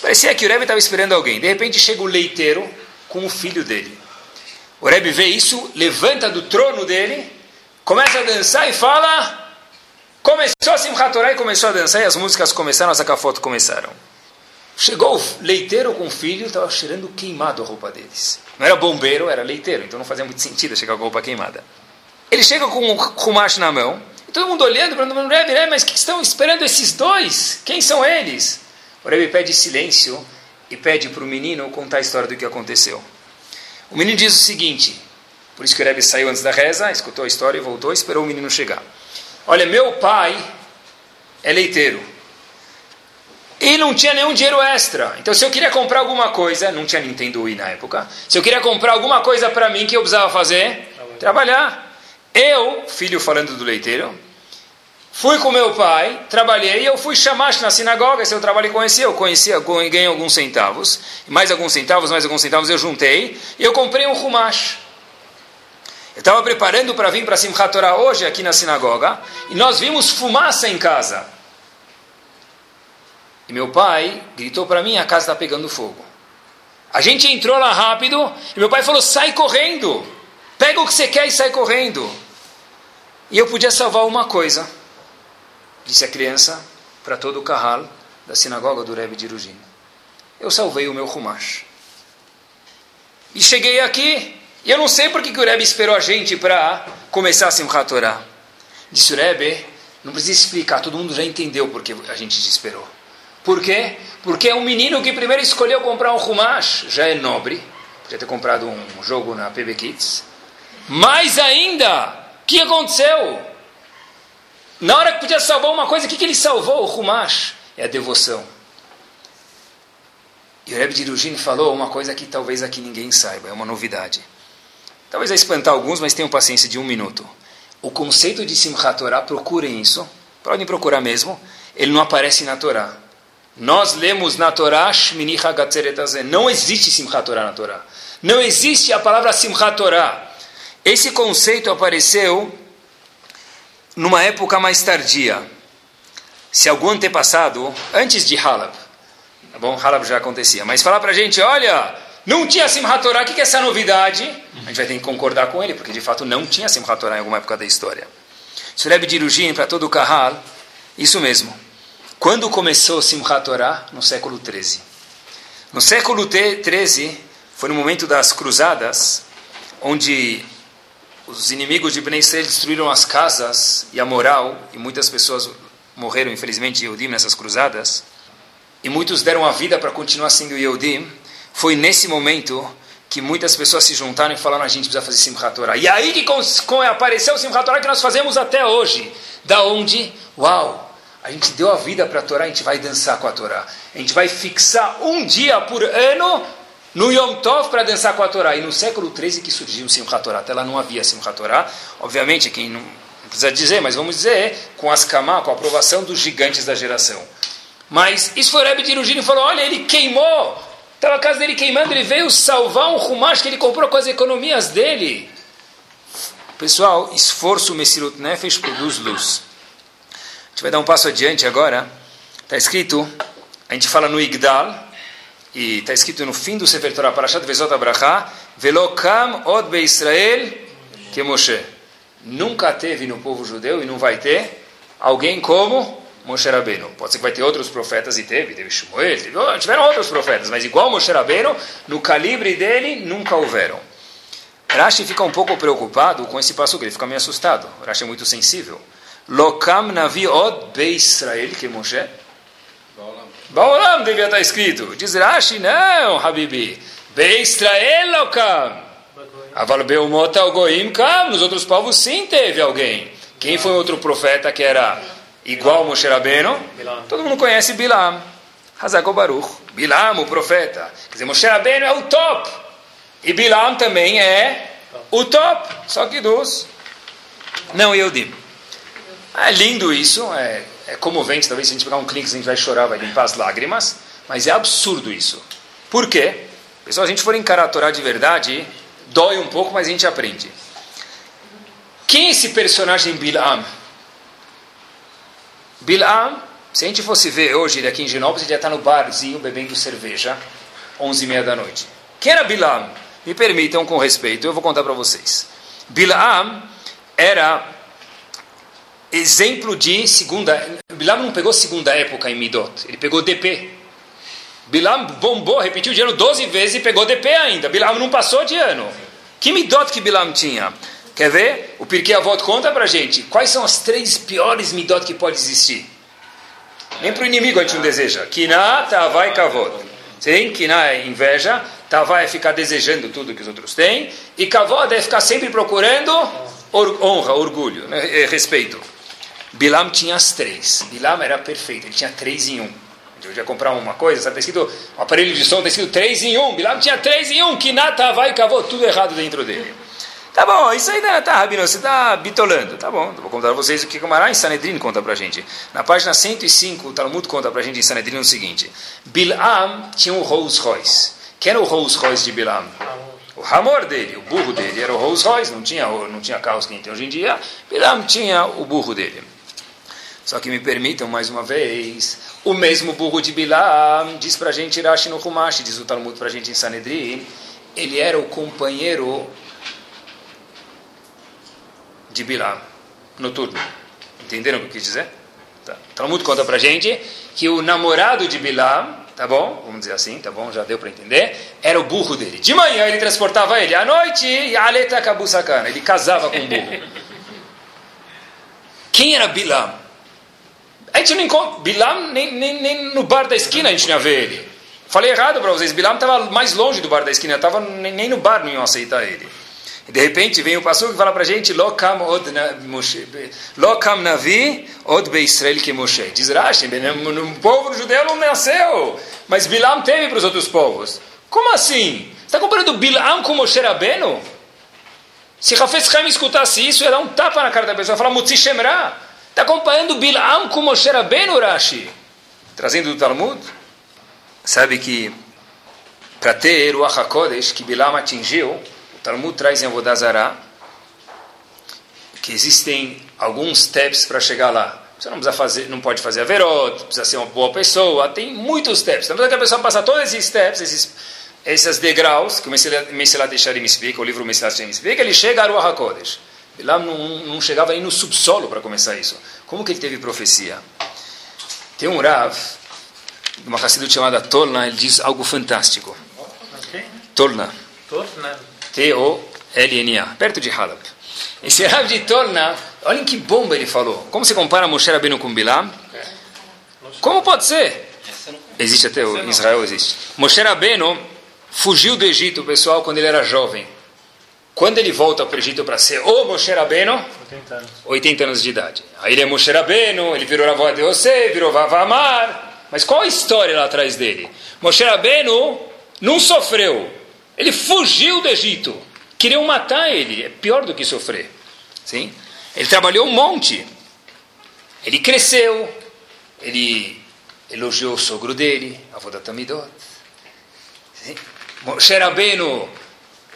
Parecia que o Rebbe estava esperando alguém. De repente chega o leiteiro com o filho dele. O Rebbe vê isso, levanta do trono dele, começa a dançar e fala. Começou a Simchat Torah e começou a dançar e as músicas começaram, as foto começaram. Chegou o leiteiro com o filho, estava cheirando queimado a roupa deles. Não era bombeiro, era leiteiro, então não fazia muito sentido chegar com a roupa queimada. Ele chega com o Rumash na mão, e todo mundo olhando, perguntando, mas o que estão esperando esses dois? Quem são eles? O Rebbe pede silêncio e pede para o menino contar a história do que aconteceu. O menino diz o seguinte, por isso que o Rebbe saiu antes da reza, escutou a história e voltou, esperou o menino chegar. Olha, meu pai é leiteiro. E não tinha nenhum dinheiro extra. Então, se eu queria comprar alguma coisa, não tinha Nintendo Wii na época. Se eu queria comprar alguma coisa para mim, que eu precisava fazer? Trabalhar. Eu, filho falando do leiteiro, fui com meu pai, trabalhei, eu fui chamar na sinagoga, se eu trabalhei com esse, eu conhecia, ganhei alguns centavos, mais alguns centavos, mais alguns centavos eu juntei, e eu comprei um rumash. Eu estava preparando para vir para Simchat Torah hoje aqui na sinagoga, e nós vimos fumaça em casa. E meu pai gritou para mim, a casa está pegando fogo. A gente entrou lá rápido, e meu pai falou, sai correndo. Pega o que você quer e sai correndo. E eu podia salvar uma coisa, disse a criança para todo o carral da sinagoga do Rebbe de Irugin. Eu salvei o meu Rumash. E cheguei aqui, e eu não sei por que o Rebbe esperou a gente para começar a Simchat Torah. Disse o Rebbe, não precisa explicar, todo mundo já entendeu porque a gente te esperou. Por quê? Porque é um menino que primeiro escolheu comprar um Rumash, já é nobre, podia ter comprado um jogo na PB Kids, mais ainda, o que aconteceu? Na hora que podia salvar uma coisa, o que, que ele salvou? O Rumash. É a devoção. E o Rebbe de Irugin falou uma coisa que talvez aqui ninguém saiba, é uma novidade. Talvez vai espantar alguns, mas tenham paciência de um minuto. O conceito de Simchat Torah, procurem isso, podem procurar mesmo, ele não aparece na Torá. Nós lemos na Torá, Shmini Não existe Simchat Torah na Torá. Não existe a palavra Simchat Torah. Esse conceito apareceu numa época mais tardia. Se algum antepassado, antes de Halab, tá bom? Halab já acontecia, mas falar para a gente, olha, não tinha Simchat Torah, o que é essa novidade? A gente vai ter que concordar com ele, porque de fato não tinha Simchat Torah em alguma época da história. Sureb de Irugin, para todo o Kahal, isso mesmo. Quando começou Simchat Torah? No século 13. No século 13, foi no momento das cruzadas, onde os inimigos de Bnei Israel destruíram as casas e a moral, e muitas pessoas morreram, infelizmente, Yehudim nessas cruzadas, e muitos deram a vida para continuar sendo Yehudim, foi nesse momento que muitas pessoas se juntaram e falaram, a gente precisa fazer Simchat Torah. E aí que apareceu o Simchat Torah que nós fazemos até hoje. Da onde? Uau! A gente deu a vida para a Torá, a gente vai dançar com a Torá. A gente vai fixar um dia por ano no Yom Tov para dançar com a Torá. E no século XIII que surgiu o Simchat Torah. Até lá não havia Simchat Torah. Obviamente, quem não, precisa dizer, mas vamos dizer, com as Kamá, com a aprovação dos gigantes da geração. Mas isso foi o Rebbe e falou, olha, ele queimou. Estava a casa dele queimando, ele veio salvar um rumash que ele comprou com as economias dele. Pessoal, esforço Messirut Nefesh produz luz. A gente vai dar um passo adiante agora. Está escrito, a gente fala no Igdal, e está escrito no fim do Sefer Torah, Parashat Vezot Abraha, Velokam od be Israel que Moshe. Nunca teve no povo judeu e não vai ter alguém como Moshe Rabbeinu. Pode ser que vai ter outros profetas e teve, teve Shmuel, teve, tiveram outros profetas, mas igual Moshe Rabbeinu, no calibre dele, nunca houveram. Rashi fica um pouco preocupado com esse passo, ele fica meio assustado. Rashi é muito sensível. Lokam navi od be Israel que Moshe. Baolam devia estar escrito. Diz Rashi, não, Habibi. Be Israel Lokam. Aval Beumot Goim Kam. Nos outros povos sim teve alguém. Quem foi outro profeta que era igual Moshe Rabbeinu? Todo mundo conhece Bilam. Hazako Baruch. Bilam, o profeta. Quer dizer, Moshe Rabbeinu é o top. E Bilam também é o top. Só que dos não Eudim. É lindo isso, é, é comovente. Talvez se a gente pegar um clique, a gente vai chorar, vai limpar as lágrimas. Mas é absurdo isso. Por quê? Pessoal, se a gente for encarar a Torá de verdade, dói um pouco, mas a gente aprende. Quem é esse personagem Bilam? Bilam, se a gente fosse ver hoje ele aqui em Genópolis, ele já está no barzinho bebendo cerveja, 11 e meia da noite. Quem era Bilam? Me permitam, com respeito, eu vou contar para vocês. Bilam era exemplo de segunda. Bilam não pegou segunda época em Midot, ele pegou DP. Bilam bombou, repetiu de ano 12 vezes e pegou DP ainda. Bilam não passou de ano. Que Midot que Bilam tinha? Quer ver? O Pirkei Avot conta pra gente. Quais são as três piores Midot que pode existir? Nem para o inimigo a gente não deseja. Kiná, Tavá e Kavod. Sim, Kiná é inveja, Tavá é ficar desejando tudo que os outros têm, e Kavod é ficar sempre procurando honra, orgulho, né, respeito. Bilam tinha as três. Bilam era perfeito, ele tinha três em um. Eu ia comprar uma coisa, está escrito, um aparelho de som está escrito três em um. Bilam tinha três em um, Kiná, Tavá e Kavod, tudo errado dentro dele. Tá bom, isso aí tá, tá Rabino, você está bitolando. Tá bom, vou contar para vocês o que o Mará em Sanedrin conta para gente. Na página 105, o Talmud conta para gente em Sanedrin o seguinte. Bilam tinha um Rolls Royce. Quem era o Rolls Royce de Bilam? O Hamor dele, o burro dele era o Rolls Royce, não tinha, não tinha carros que a gente tem hoje em dia. Bilam tinha o burro dele. Só que me permitam mais uma vez, o mesmo burro de Bilam diz para a gente, Rashi no Humash, diz o Talmud para a gente em Sanedrin, ele era o companheiro de Bilam, noturno. Entenderam o que eu quis dizer? Tá. Talmud conta pra gente que o namorado de Bilam, tá bom? Vamos dizer assim, tá bom? Já deu para entender. Era o burro dele. De manhã ele transportava ele, à noite, Aleta Kabusakana. Ele casava com o burro. Quem era Bilam? A gente não encontra. Bilam, nem, nem, nem no bar da esquina a gente não ia ver ele. Falei errado para vocês. Bilam estava mais longe do bar da esquina. Tava, nem, nem no bar não iam aceitar ele. E de repente vem o pastor que fala para a gente, Lokam od Lokam navi od be Israel que Moshe. Diz Rashi, um povo judeu não nasceu, mas Bilam teve para os outros povos. Como assim? Está comparando Bilam com Moshe Rabbeinu? Se Rafetz Chaim escutasse isso, ia dar um tapa na cara da pessoa, falar Mutzi Shemra. Está comparando Bilam com Moshe Rabbeinu, Rashi? Trazendo do Talmud. Sabe que para ter o Achakodesh que Bilam atingiu, Talmud traz em Avodazará que existem alguns steps para chegar lá. Você não precisa fazer, não pode fazer averot, precisa ser uma boa pessoa, tem muitos steps. Precisa que a pessoa passar todos esses steps, esses, esses degraus, que o Mesilat Deixarim explica, o livro Mesilat Deixarim explica, ele chega a Ruach HaKodesh. Lá não, não chegava aí no subsolo para começar isso. Como que ele teve profecia? Tem um Rav, uma Hassidut chamada Tolna, ele diz algo fantástico. Tolna. Torna. T-O-L-N-A, perto de Halab. Esse Rav de Torna, olhem que bomba ele falou. Como se compara Moshe Rabbeinu com Bilam? Como pode ser? Existe até o Israel existe. Moshe Rabbeinu fugiu do Egito, pessoal, quando ele era jovem. Quando ele volta para o Egito para ser o Moshe Rabbeinu? 80 anos. 80 anos de idade. Aí ele é Moshe Rabbeinu, ele virou avó de Yosef, virou Vavamar. Mas qual a história lá atrás dele? Moshe Rabbeinu não sofreu. Ele fugiu do Egito. Queriam matar ele. É pior do que sofrer. Sim? Ele trabalhou um monte. Ele cresceu. Ele elogiou o sogro dele, avô da Tamidot. Moshe Rabbeinu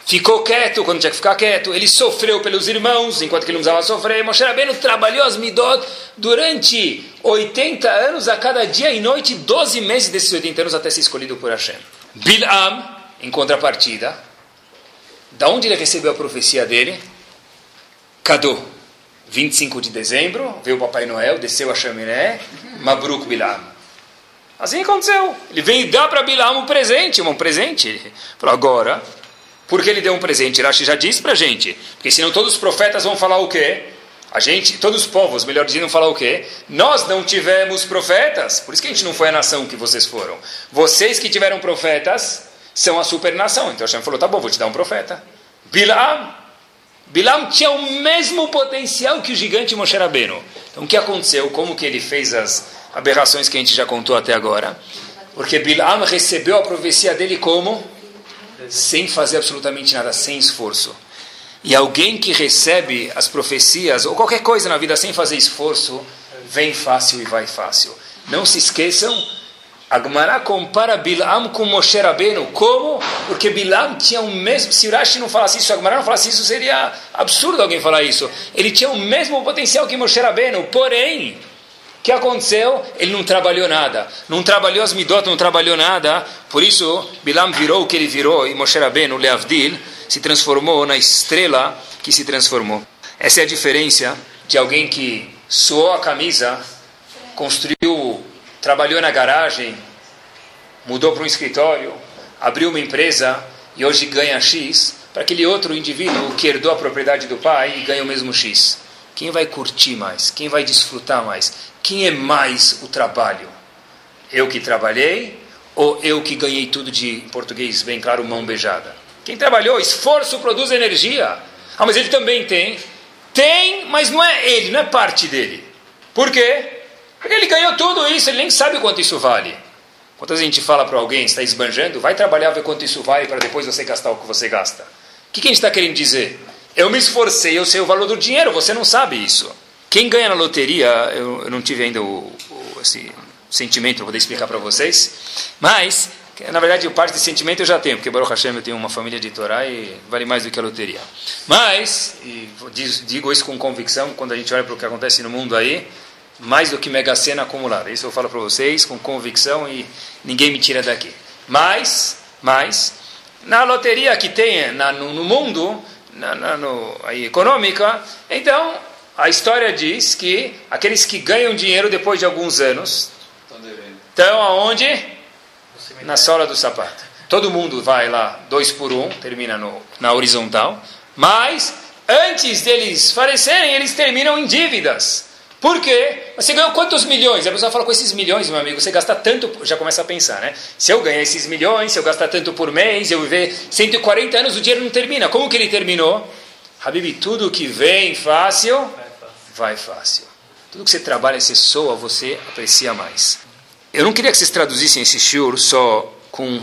ficou quieto quando tinha que ficar quieto. Ele sofreu pelos irmãos, enquanto que ele não precisava sofrer. Moshe Rabbeinu trabalhou as Midot durante 80 anos, a cada dia e noite, 12 meses desses 80 anos até ser escolhido por Hashem. Bilam em contrapartida, da onde ele recebeu a profecia dele? Cadu. 25 de dezembro, veio o Papai Noel, desceu a chaminé, Mabruk Bilam. Assim aconteceu. Ele veio dar para Bilam um presente, um presente. Ele falou, agora, porque ele deu um presente? Rashi já disse para a gente, porque senão todos os profetas vão falar o quê? A gente, todos os povos, melhor dizendo, falar o quê? Nós não tivemos profetas, por isso que a gente não foi a nação que vocês foram. Vocês que tiveram profetas, são a supernação. Então Hashem falou, tá bom, vou te dar um profeta. Bilam. Bilam tinha o mesmo potencial que o gigante Moshe Rabbeinu. Então o que aconteceu? Como que ele fez as aberrações que a gente já contou até agora? Porque Bilam recebeu a profecia dele como? Sem fazer absolutamente nada, sem esforço. E alguém que recebe as profecias, ou qualquer coisa na vida sem fazer esforço, vem fácil e vai fácil. Não se esqueçam a Gemara compara Bilam com Moshe Rabbeinu. Como? Porque Bilam tinha o mesmo... Se Rashi não falasse isso, a Gemara não falasse isso, seria absurdo alguém falar isso. Ele tinha o mesmo potencial que Moshe Rabbeinu. Porém, que aconteceu? Ele não trabalhou nada. Não trabalhou as midot, não trabalhou nada. Por isso, Bilam virou o que ele virou. E Moshe Rabbeinu, Leavdil, se transformou na estrela que se transformou. Essa é a diferença de alguém que suou a camisa, construiu, trabalhou na garagem, mudou para um escritório, abriu uma empresa e hoje ganha X, para aquele outro indivíduo que herdou a propriedade do pai e ganha o mesmo X. Quem vai curtir mais? Quem vai desfrutar mais? Quem é mais o trabalho? Eu que trabalhei ou eu que ganhei tudo de português, bem claro, mão beijada? Quem trabalhou, esforço produz energia. Ah, mas ele também tem. Tem, mas não é ele, não é parte dele. Por quê? Porque ele ganhou tudo isso, ele nem sabe quanto isso vale. Quantas a gente fala para alguém, está esbanjando, vai trabalhar, ver quanto isso vale para depois você gastar o que você gasta. O que, que a gente está querendo dizer? Eu me esforcei, eu sei o valor do dinheiro, você não sabe isso. Quem ganha na loteria, eu, eu não tive ainda o, o esse sentimento para poder explicar para vocês, mas, na verdade, parte desse sentimento eu já tenho, porque Baruch Hashem eu tenho uma família de Torá e vale mais do que a loteria. Mas, digo isso com convicção, quando a gente olha para o que acontece no mundo aí, mais do que mega sena acumulada. Isso eu falo para vocês com convicção e ninguém me tira daqui. Mas, mas, na loteria que tem na, no, no, mundo, na, na no, aí, econômica, então a história diz que aqueles que ganham dinheiro depois de alguns anos estão aonde? Na sola do sapato. Todo mundo vai lá, dois por um, termina no, na horizontal, mas antes deles falecerem, eles terminam em dívidas. Por quê? Você ganhou quantos milhões? A pessoa fala, com esses milhões, meu amigo, você gasta tanto, já começa a pensar, né? Se eu ganhar esses milhões, se eu gastar tanto por mês, eu viver 140 anos, o dinheiro não termina. Como que ele terminou? Habibi, tudo que vem fácil, vai fácil. Tudo que você trabalha, você soa, você aprecia mais. Eu não queria que vocês traduzissem esse shiur só com,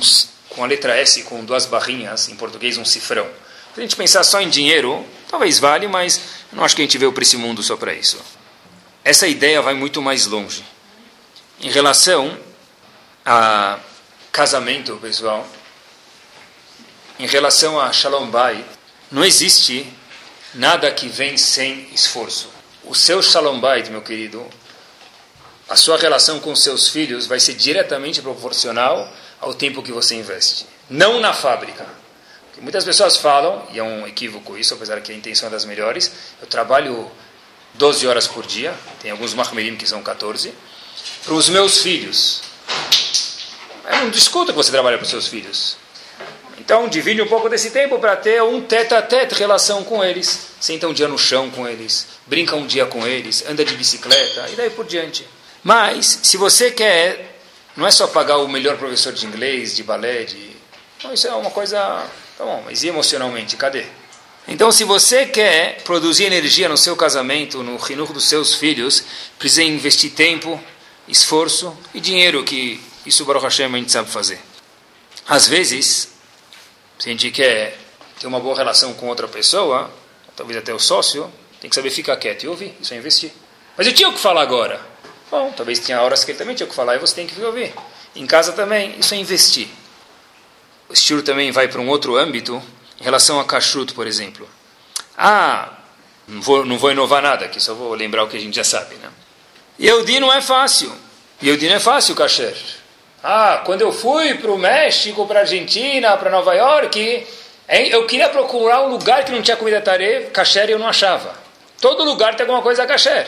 com a letra S, com duas barrinhas, em português um cifrão. Se a gente pensar só em dinheiro, talvez vale, mas não acho que a gente veio para esse mundo só para isso essa ideia vai muito mais longe. Em relação a casamento, pessoal, em relação a Shalom Bay, não existe nada que vem sem esforço. O seu Shalom Bay, meu querido, a sua relação com seus filhos vai ser diretamente proporcional ao tempo que você investe. Não na fábrica. Porque muitas pessoas falam, e é um equívoco isso, apesar que a intenção é das melhores, eu trabalho 12 horas por dia, tem alguns mahmerim que são 14, para os meus filhos. Eu não discuto que você trabalha para os seus filhos. Então, divide um pouco desse tempo para ter um tete a tete relação com eles. Senta um dia no chão com eles, brinca um dia com eles, anda de bicicleta e daí por diante. Mas, se você quer, não é só pagar o melhor professor de inglês, de balé, de. Não, isso é uma coisa. Tá bom, mas e emocionalmente? Cadê? Então, se você quer produzir energia no seu casamento, no rinur dos seus filhos, precisa investir tempo, esforço e dinheiro, que isso, Baruch Hashem, a gente sabe fazer. Às vezes, se a gente quer ter uma boa relação com outra pessoa, talvez até o sócio, tem que saber ficar quieto e ouvir, isso é investir. Mas eu tinha o que falar agora. Bom, talvez tenha horas que ele também tinha o que falar e você tem que ouvir. Em casa também, isso é investir. O estilo também vai para um outro âmbito, em relação a kashrut, por exemplo. Ah, não vou, não vou inovar nada aqui, só vou lembrar o que a gente já sabe. Né? Yehudi não é fácil. Yehudi não é fácil, kasher. Ah, quando eu fui para o México, para a Argentina, para Nova York, eu queria procurar um lugar que não tinha comida tarefa, kasher e eu não achava. Todo lugar tem alguma coisa kasher.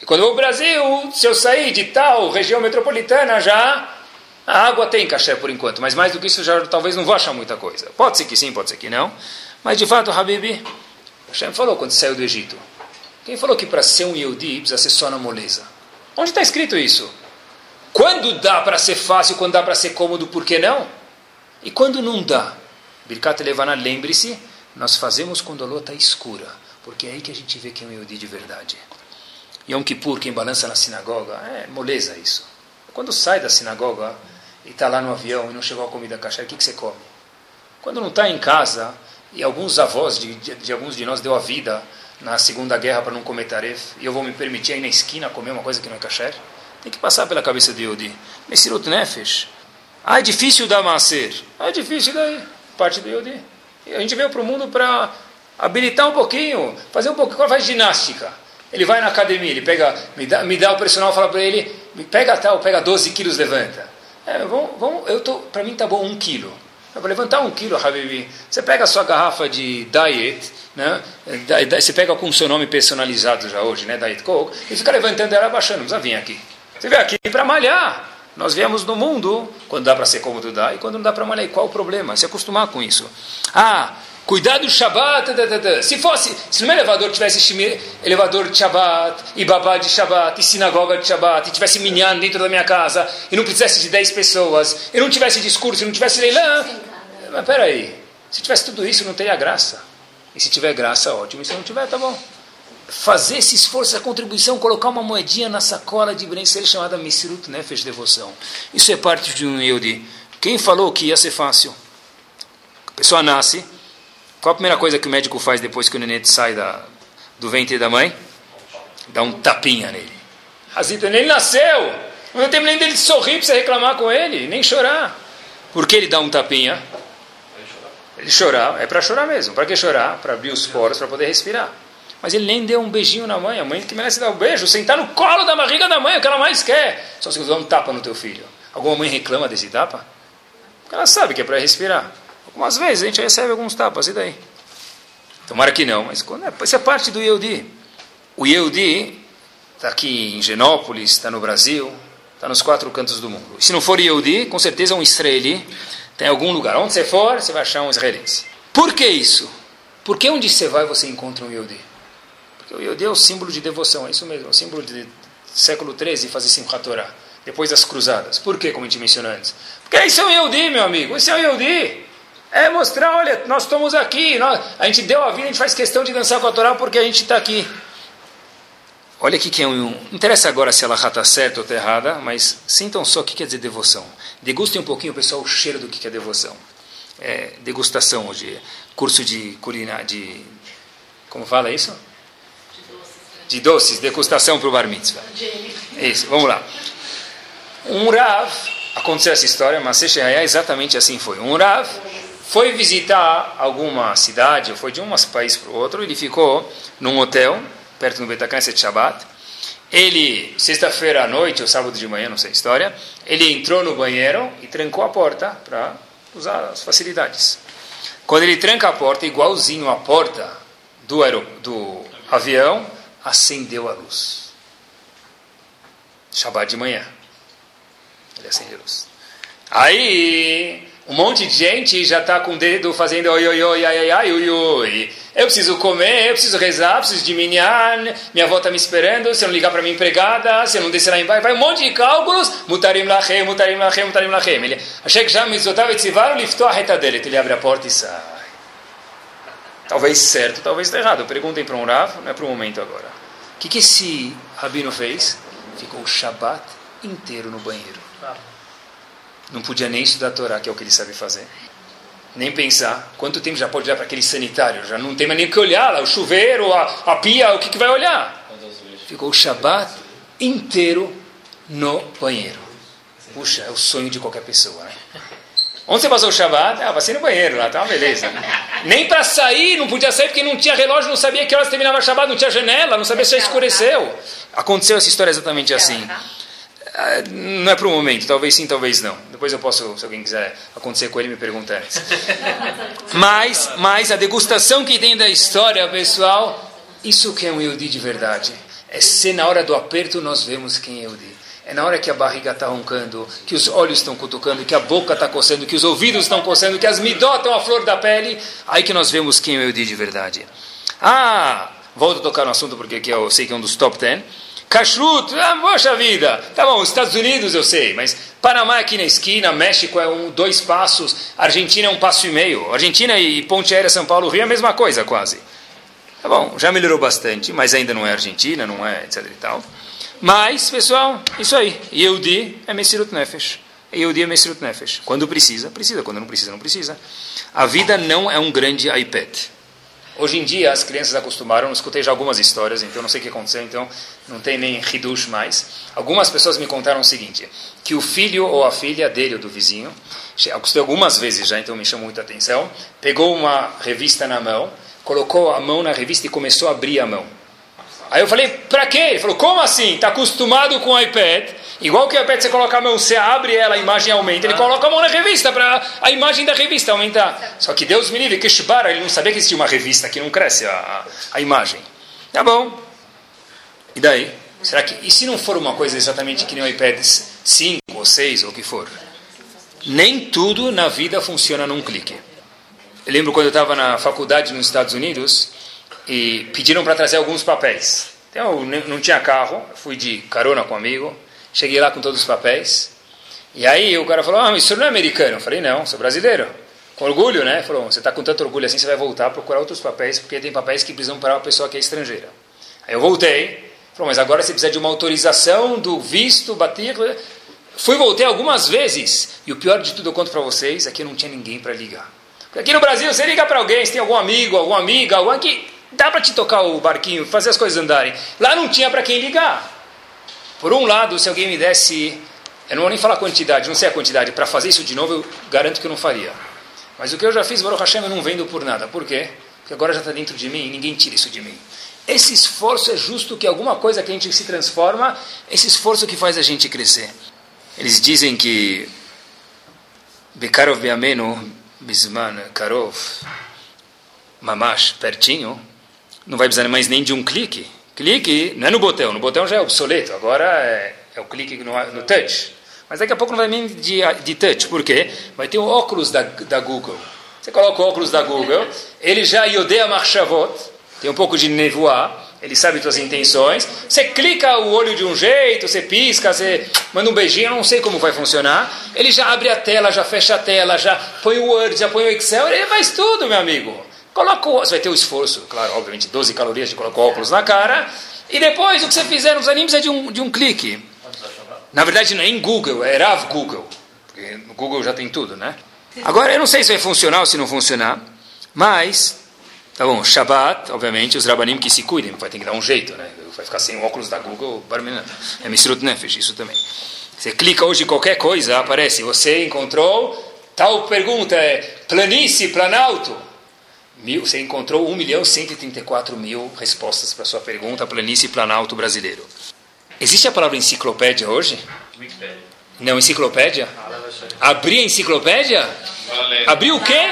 E quando eu vou ao Brasil, se eu sair de tal região metropolitana já a água tem caché por enquanto, mas mais do que isso já talvez não vá achar muita coisa. Pode ser que sim, pode ser que não. Mas de fato, Habib, Hashem falou quando saiu do Egito. Quem falou que para ser um Yehudi precisa ser só na moleza? Onde está escrito isso? Quando dá para ser fácil, quando dá para ser cômodo, por que não? E quando não dá? Birkat Levana, lembre-se, nós fazemos quando a lua está escura, porque é aí que a gente vê quem é um Yehudi de verdade. Yom Kippur, quem balança na sinagoga, é moleza isso. Quando sai da sinagoga, e está lá no avião e não chegou a comida kasher, o que, que você come? Quando não está em casa, e alguns avós de, de, de, alguns de nós deu a vida na Segunda Guerra para não comer taref, e eu vou me permitir aí na esquina comer uma coisa que não é kasher, tem que passar pela cabeça de Yodi. Messirut Nefesh. Ah, é difícil dar macer. Ah, é difícil daí. Parte do Yodi. A gente veio para o mundo para habilitar um pouquinho, fazer um pouquinho, faz ginástica. Ele vai na academia, ele pega, me dá, me dá o personal, fala para ele, me pega tal, pega 12 quilos, levanta. É, vamos, vamos, eu tô, para mim tá bom um quilo. Para levantar um quilo, Habibi, você pega a sua garrafa de diet, né? Você pega com o seu nome personalizado já hoje, né? Diet Coke, e fica levantando ela abaixando. Não precisa vir aqui. Você vem aqui para malhar. Nós viemos no mundo quando dá para ser cômodo dá e quando não dá para malhar. E qual o problema? Se acostumar com isso. Ah, cuidado do da. Se fosse, se no meu elevador tivesse elevador de Shabbat, e babá de Shabbat, e sinagoga de Shabbat, e tivesse minyan dentro da minha casa, e não precisasse de 10 pessoas, e não tivesse discurso, e não tivesse leilão. Mas peraí, se tivesse tudo isso, não teria graça. E se tiver graça, ótimo. E se não tiver, tá bom fazer esse esforço, essa contribuição, colocar uma moedinha na sacola de Brenser chamada Misirut Nefesh Devoção. Isso é parte de um Yehudi. Quem falou que ia ser fácil? A pessoa nasce, qual a primeira coisa que o médico faz depois que o neném sai da, do ventre da mãe? Dá um tapinha nele. Razito, nem nasceu! Não tem nem dele sorrir para você reclamar com ele, nem chorar. Por que ele dá um tapinha? Ele chorar, é para chorar mesmo. Para que chorar? Para abrir os poros, para poder respirar. Mas ele nem deu um beijinho na mãe. A mãe que merece dar um beijo, sentar no colo da barriga da mãe, é o que ela mais quer. Só se você dá um tapa no teu filho. Alguma mãe reclama desse tapa? Porque ela sabe que é para respirar. Algumas vezes a gente recebe alguns tapas, e daí? Tomara que não, mas quando é, isso é parte do Yehudi. O Yehudi está aqui em Genópolis, está no Brasil, está nos quatro cantos do mundo. E se não for Yehudi, com certeza um israeli tem algum lugar. Onde você for, você vai achar um israelense. Por que isso? Porque onde você vai, você encontra um Yehudi. O Yodi é o símbolo de devoção, é isso mesmo, é o símbolo de século XIII fazer Simchat Torah, depois das cruzadas. Por quê, como a gente mencionou antes? Porque isso é um Yodi, meu amigo, isso é um Yodi. É mostrar, olha, nós estamos aqui, nós, a gente deu a vida, a gente faz questão de dançar com a Torá porque a gente está aqui. Olha aqui que é um. Não interessa agora se ela está certa ou está errada, mas sintam só o que quer dizer devoção. Degustem um pouquinho, pessoal, o cheiro do que é devoção. É, degustação hoje, curso de culinária, de. Como fala isso? de doces, degustação para o bar mitzvah. Isso, vamos lá. Um Rav, aconteceu essa história, mas é exatamente assim foi. Um Rav foi visitar alguma cidade, ou foi de um país para o outro, ele ficou num hotel, perto do Betacâncer de Shabbat. Ele, sexta-feira à noite, ou sábado de manhã, não sei a história, ele entrou no banheiro e trancou a porta para usar as facilidades. Quando ele tranca a porta, igualzinho a porta do, do avião, acendeu a luz. Shabbat de manhã. Ele acendeu a luz. Aí, um monte de gente já está com o dedo fazendo oi, oi, oi, ai, ai, ai, oi, oi. Eu preciso comer, eu preciso rezar, preciso de minyan, minha avó está me esperando, se eu não ligar para minha empregada, se eu não descer lá embaixo, vai um monte de cálculos, mutarim lachem, mutarim lachem, mutarim lachem. Ele, achei que já me exotava etzivar, liftou a reta dele, ele abre a porta e sai. Talvez certo, talvez errado. Perguntem para um Rav, não é para o momento agora. O que, que esse rabino fez? Ficou o Shabat inteiro no banheiro. Não podia nem estudar a Torá, que é o que ele sabe fazer. Nem pensar. Quanto tempo já pode olhar para aquele sanitário? Já não tem mais nem o que olhar lá. O chuveiro, a, a pia, o que, que vai olhar? Ficou o Shabat inteiro no banheiro. Puxa, é o sonho de qualquer pessoa, né? Onde você passou o Shabbat? Ah, passei no banheiro lá, tá uma beleza. Nem para sair, não podia sair porque não tinha relógio, não sabia que horas terminava o Shabbat, não tinha janela, não sabia se já escureceu. Aconteceu essa história exatamente assim. Ah, não é para o momento, talvez sim, talvez não. Depois eu posso, se alguém quiser acontecer com ele, me pergunta antes. Mas, mas a degustação que tem da história, pessoal, isso que é um Yehudi de verdade. É ser na hora do aperto nós vemos quem é Yehudi. É na hora que a barriga está roncando, que os olhos estão cutucando, que a boca está coçando, que os ouvidos estão coçando, que as midó estão à flor da pele, aí que nós vemos quem é o Yehudi de verdade. Ah, volto a tocar no assunto porque aqui eu sei que é um dos top 10. Kashrut, ah, poxa vida. Tá bom, Estados Unidos eu sei, mas Panamá é aqui na esquina, México é um, dois passos, Argentina é um passo e meio. Argentina e Ponte Aérea São Paulo Rio é a mesma coisa quase. Tá bom, já melhorou bastante, mas ainda não é Argentina, não é etc e tal. Mas, pessoal, isso aí. Yehudi é Messirut Nefesh. Yehudi é Messirut Nefesh. Quando precisa, precisa. Quando não precisa, não precisa. A vida não é um grande iPad. Hoje em dia, as crianças acostumaram, escutei já algumas histórias, então não sei o que aconteceu, então não tem nem hidush mais. Algumas pessoas me contaram o seguinte, que o filho ou a filha dele ou do vizinho, eu escutei algumas vezes já, então me chamou muita atenção, pegou uma revista na mão, colocou a mão na revista e começou a abrir a mão. Aí eu falei, para quê? Ele falou, como assim? Está acostumado com o iPad, Igual que o iPad, você coloca a mão, você abre ela, a imagem aumenta. Ele coloca a mão na revista para a imagem da revista aumentar. Só que Deus me livre, que Shibara, ele não sabia que existia uma revista que não cresce a, a, a imagem. Tá bom. E daí? Será que. E se não for uma coisa exatamente que nem o iPad 5 ou 6 ou o que for? Nem tudo na vida funciona num clique. Eu lembro quando eu estava na faculdade nos Estados Unidos e pediram para trazer alguns papéis. Então eu não tinha carro, fui de carona com um amigo, cheguei lá com todos os papéis. E aí o cara falou: Ah, isso não é americano. Eu falei: Não, sou brasileiro. Com orgulho, né? Falou: Você está com tanto orgulho assim, você vai voltar a procurar outros papéis, porque tem papéis que precisam para uma pessoa que é estrangeira. Aí eu voltei, falou: Mas agora você precisa de uma autorização do visto, bater. Fui voltei algumas vezes. E o pior de tudo, eu conto para vocês, é que não tinha ninguém para ligar. Porque aqui no Brasil, você liga para alguém, se tem algum amigo, alguma amiga, alguém que dá para te tocar o barquinho, fazer as coisas andarem. Lá não tinha para quem ligar. Por um lado, se alguém me desse, eu não vou nem falar quantidade, não sei a quantidade, para fazer isso de novo, eu garanto que eu não faria. Mas o que eu já fiz, Baruch Hashem, eu não vendo por nada. Por quê? Porque agora já está dentro de mim e ninguém tira isso de mim. Esse esforço é justo que alguma coisa que a gente se transforma, esse esforço que faz a gente crescer. Eles dizem que Bekarov Beamenu, Bisman, Karov, Mamash, pertinho, não vai precisar mais nem de um clique. Clique não é no botão, no botão já é obsoleto, agora é, é o clique no, no, touch. Mas daqui a pouco não vai nem de, de touch, por quê? Vai ter o óculos da, da Google. Você coloca o óculos da Google, ele já iodeia marchavot, tem um pouco de nevoar, ele sabe suas intenções. Você clica o olho de um jeito, você pisca, você manda um beijinho, eu não sei como vai funcionar. Ele já abre a tela, já fecha a tela, já põe o Word, já põe o Excel, ele faz tudo, meu amigo. Coloca você vai ter o esforço, claro, obviamente, 12 calorias de colocar óculos na cara. E depois, o que você fizer nos animes é de um, de um clique. Na verdade, não é em Google, é Rav Google. Porque no Google já tem tudo, né? Agora, eu não sei se vai funcionar ou se não funcionar, mas, tá bom, Shabbat, obviamente, os rabanim que se cuidem, vai ter que dar um jeito, né? Vai ficar sem óculos da Google, é Misrut Nefesh, isso também. Você clica hoje em qualquer coisa, aparece, você encontrou, tal pergunta é planície, planalto. Mil, você encontrou 1 milhão 134 mil respostas para sua pergunta, planície planalto brasileiro. Existe a palavra enciclopédia hoje? Não, enciclopédia? Abrir a enciclopédia? Abrir o quê?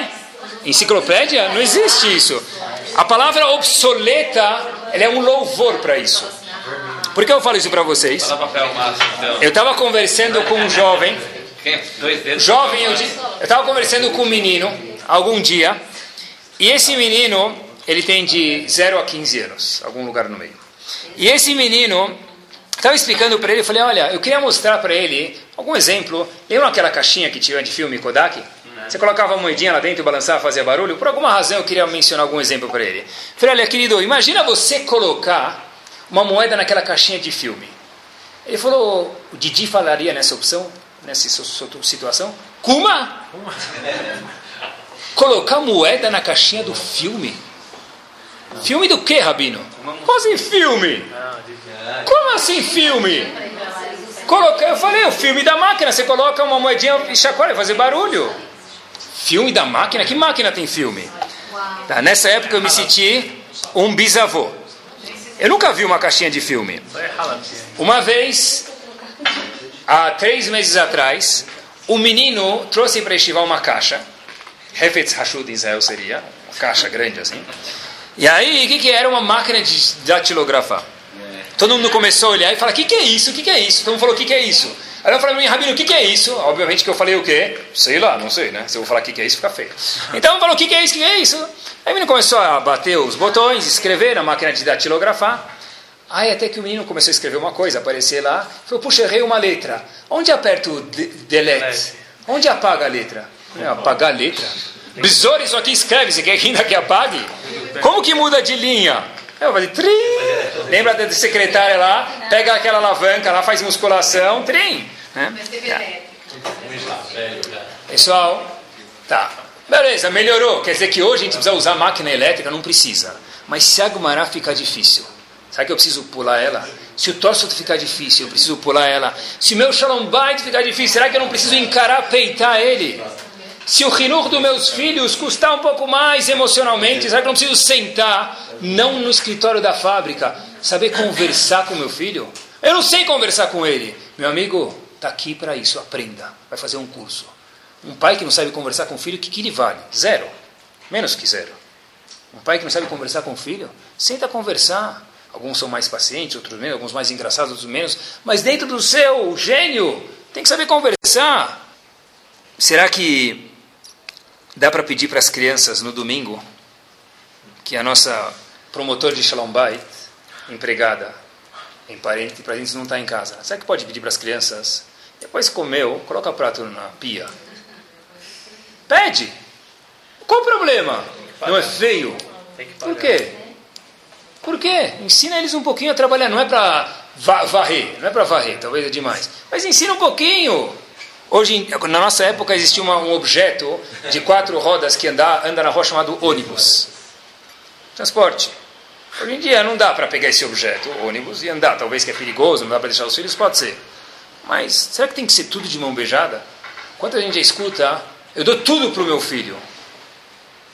Enciclopédia? Não existe isso. A palavra obsoleta, ela é um louvor para isso. Por que eu falo isso para vocês? Eu estava conversando com um jovem. Jovem, eu estava conversando com um menino algum dia. E esse menino, ele tem de 0 a 15 anos, algum lugar no meio. E esse menino, estava explicando para ele, eu falei, olha, eu queria mostrar para ele algum exemplo. Lembra aquela caixinha que tinha de filme Kodak? Você colocava a moedinha lá dentro e balançava, fazia barulho? Por alguma razão eu queria mencionar algum exemplo para ele. Eu falei, olha, querido, imagina você colocar uma moeda naquela caixinha de filme. Ele falou, o Didi falaria nessa opção, nessa situação? Kuma? Colocar moeda na caixinha do filme? Filme do que, Rabino? Como assim filme? Como assim filme? Coloca, eu falei, o filme da máquina, você coloca uma moedinha e chacoalha, fazer barulho. Filme da máquina? Que máquina tem filme? Tá, nessa época eu me senti um bisavô. Eu nunca vi uma caixinha de filme. Uma vez, há três meses atrás, um menino trouxe para estivar uma caixa. Hefetz Hashud em Israel seria, uma caixa grande assim. E aí, o que, que era? Uma máquina de datilografar. Todo mundo começou a olhar e falar: o que, que é isso? O que, que é isso? Todo mundo falou: o que, que é isso? Aí eu falei para mim, Rabino, o que, que é isso? Obviamente que eu falei o quê? Sei lá, não sei, né? Se eu vou falar o que, que é isso, fica feio. Então falou: o que, que é isso? O que, que é isso? Aí o menino começou a bater os botões, escrever na máquina de datilografar. Aí até que o menino começou a escrever uma coisa, aparecer lá. Falou: puxa, errei uma letra. Onde aperto o de delete? Onde apaga a letra? Apagar a letra? Besouro, isso aqui escreve, você quer que ainda que apague? Como que muda de linha? Eu falei, trim! Lembra da secretária lá? Pega aquela alavanca lá, faz musculação, trim! Né? Pessoal, tá. Beleza, melhorou. Quer dizer que hoje a gente precisa usar máquina elétrica? Não precisa. Mas se a Gumará ficar difícil, será que eu preciso pular ela? Se o torso ficar difícil, eu preciso pular ela. Se o meu Shalom Bait ficar difícil, será que eu não preciso encarar, peitar ele? Se o rinur dos meus filhos custar um pouco mais emocionalmente, será que não preciso sentar, não no escritório da fábrica, saber conversar com meu filho? Eu não sei conversar com ele. Meu amigo, está aqui para isso, aprenda. Vai fazer um curso. Um pai que não sabe conversar com o filho, o que, que ele vale? Zero. Menos que zero. Um pai que não sabe conversar com o filho, senta a conversar. Alguns são mais pacientes, outros menos, alguns mais engraçados, outros menos. Mas dentro do seu gênio, tem que saber conversar. Será que dá para pedir para as crianças no domingo que a nossa promotor de Shalom Bait, empregada, em parente, parentes não está em casa. Será que pode pedir para as crianças? Depois comeu, coloca o prato na pia. Pede. Qual o problema? Não é feio? Por quê? Por quê? Ensina eles um pouquinho a trabalhar. Não é para varrer, não é para varrer, talvez é demais. Mas ensina um pouquinho. Hoje, na nossa época, existia uma, um objeto de quatro rodas que anda, anda na rua chamado ônibus. Transporte. Hoje em dia não dá para pegar esse objeto, ônibus, e andar. Talvez que é perigoso, não dá para deixar os filhos, pode ser. Mas será que tem que ser tudo de mão beijada? Quanta gente escuta, eu dou tudo para o meu filho.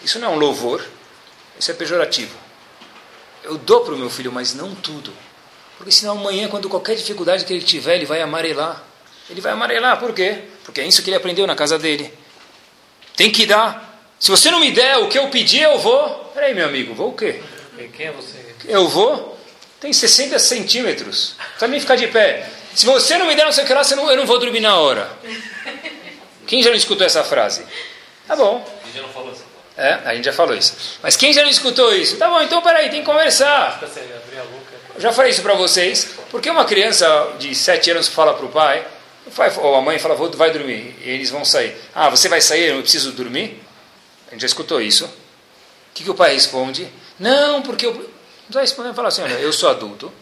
Isso não é um louvor, isso é pejorativo. Eu dou para o meu filho, mas não tudo. Porque senão amanhã, quando qualquer dificuldade que ele tiver, ele vai amarelar. Ele vai amarelar, por quê? Porque é isso que ele aprendeu na casa dele. Tem que dar. Se você não me der o que eu pedi, eu vou. Peraí, meu amigo, vou o quê? Quem é você? Eu vou. Tem 60 centímetros. Também ficar de pé. Se você não me der não sei o que lá, não, eu não vou dormir na hora. Quem já não escutou essa frase? Tá bom. A gente já não falou assim. É, a gente já falou isso. Mas quem já não escutou isso? Tá bom, então peraí, tem que conversar. Eu já falei isso para vocês. Porque uma criança de 7 anos fala para o pai ou a mãe fala, vou, vai dormir. E eles vão sair. Ah, você vai sair, eu preciso dormir? A gente já escutou isso. O que, que o pai responde? Não, porque eu... Vai responder, fala assim, olha, eu sou adulto.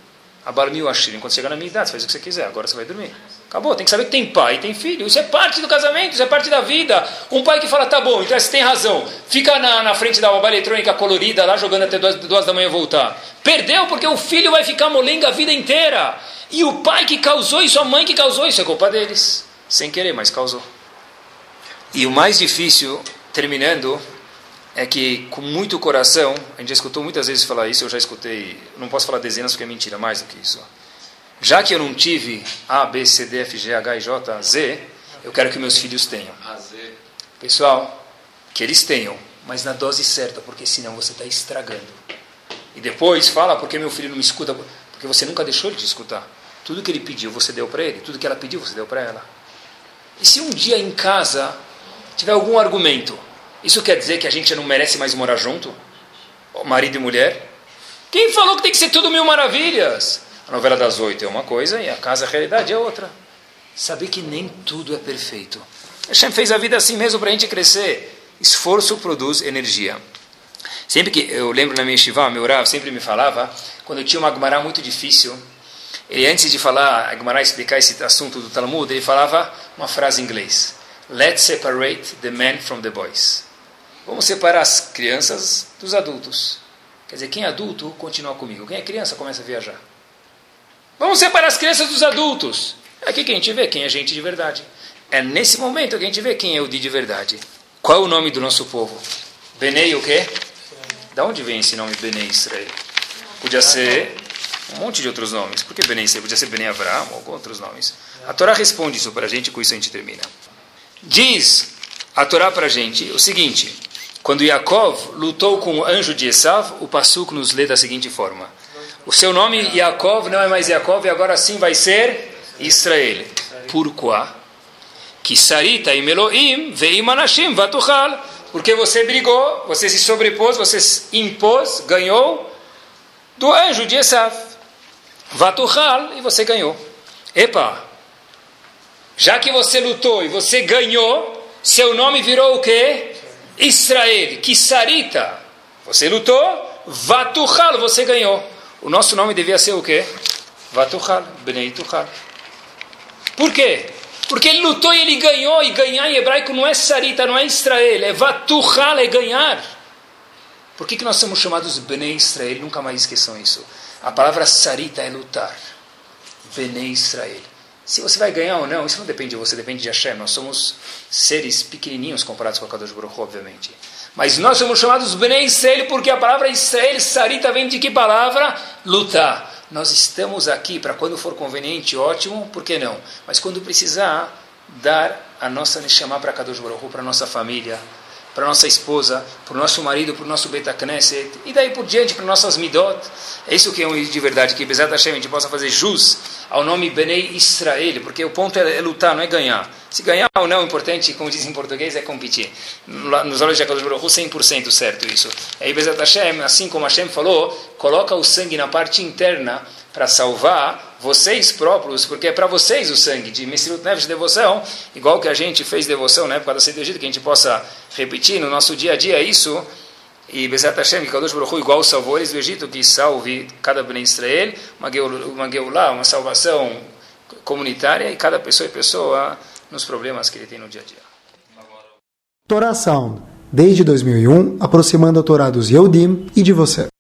Abarmiu a Shirin, quando chegar na minha idade, você faz o que você quiser, agora você vai dormir. Acabou, tem que saber que tem pai e tem filho. Isso é parte do casamento, isso é parte da vida. Um pai que fala, tá bom, então você tem razão. Fica na, na frente da bomba eletrônica colorida lá, jogando até duas, duas da manhã voltar. Perdeu porque o filho vai ficar molenga a vida inteira. E o pai que causou isso, a mãe que causou isso, é culpa deles. Sem querer, mas causou. E o mais difícil, terminando, é que com muito coração, a gente já escutou muitas vezes falar isso, eu já escutei, não posso falar dezenas porque é mentira, mais do que isso. Já que eu não tive A, B, C, D, F, G, H, I, J, Z, eu quero que meus filhos tenham. Pessoal, que eles tenham, mas na dose certa, porque senão você está estragando. E depois fala, porque meu filho não me escuta? Porque você nunca deixou ele de escutar. Tudo que ele pediu, você deu para ele. Tudo que ela pediu, você deu para ela. E se um dia em casa tiver algum argumento, isso quer dizer que a gente não merece mais morar junto? Marido e mulher? Quem falou que tem que ser tudo mil maravilhas? A novela das oito é uma coisa e a casa, a realidade é outra. Saber que nem tudo é perfeito. Hashem fez a vida assim mesmo para a gente crescer. Esforço produz energia. Sempre que eu lembro na minha shiva, meu Rav sempre me falava, quando eu tinha uma Gemara muito difícil, ele antes de falar, a Gemara explicar esse assunto do Talmud, ele falava uma frase em inglês. Let's separate the men from the boys. Vamos separar as crianças dos adultos. Quer dizer, quem é adulto continua comigo. Quem é criança começa a viajar. Vamos separar as crianças dos adultos. É aqui que a gente vê quem é gente de verdade. É nesse momento que a gente vê quem é o de verdade. Qual é o nome do nosso povo? Benei o quê? Da onde vem esse nome Benei Israel? Podia ser um monte de outros nomes. Por que Benei? Podia ser Benei Avraham ou outros nomes. A Torá responde isso para a gente, com isso a gente termina. Diz a Torá para a gente o seguinte: quando Yaakov lutou com o anjo de Esav, o Passuco nos lê da seguinte forma: O seu nome Yaakov não é mais Yaakov e agora sim vai ser Israel. Pourquoi? Que Sarita e Meloim veim Anashim vatuchal. Porque você brigou, você se sobrepôs, você impôs, ganhou do anjo de Esav. Vatuchal e você ganhou. Epa! Já que você lutou e você ganhou, seu nome virou o quê? Israel, Kisarita. Você lutou, Vatuchal, você ganhou. O nosso nome devia ser o quê? Vatuchal, Bnei Tuchal. Por quê? Porque ele lutou e ele ganhou, e ganhar em hebraico não é Sarita, não é Israel, é Vatuchal, é ganhar. Por que, que nós somos chamados Bnei Israel? Nunca mais esqueçam isso. A palavra Sarita é lutar. Bnei Israel. Se você vai ganhar ou não, isso não depende de você, depende de Hashem. Nós somos seres pequenininhos comparados com a Kadosh Baruch obviamente. Mas nós somos chamados Bnei Israel porque a palavra Israel, Sarita, vem de que palavra? Lutar. nós estamos aqui para quando for conveniente, ótimo, por que não? Mas quando precisar, dar a nossa Neshama para Kadosh Baruch para nossa família, para nossa esposa, para o nosso marido, para o nosso Beta Knesset, e daí por diante para nossas Midot. É isso que é um de verdade, que Bezat Hashem a gente possa fazer jus ao nome Benei Israel, porque o ponto é, é, lutar, não é ganhar. Se ganhar ou não, o importante, como diz em português, é competir. Nos olhos de Akadosh Baruch 100% certo isso. Aí Bezat Hashem, assim como Hashem falou, coloca o sangue na parte interna para salvar vocês próprios, porque é para vocês o sangue de Messirut Neves de devoção, igual que a gente fez devoção na época da Sede Egito, que a gente possa repetir no nosso dia a dia isso, e Bezat Hashem, que Kadosh Baruch Hu, igual salvou eles do Egito, que salve cada Ben Israel, uma Geulah, uma salvação comunitária, e cada pessoa e pessoa nos problemas que ele tem no dia a dia. Torá desde 2001, aproximando a Torá dos Yehudim e de você.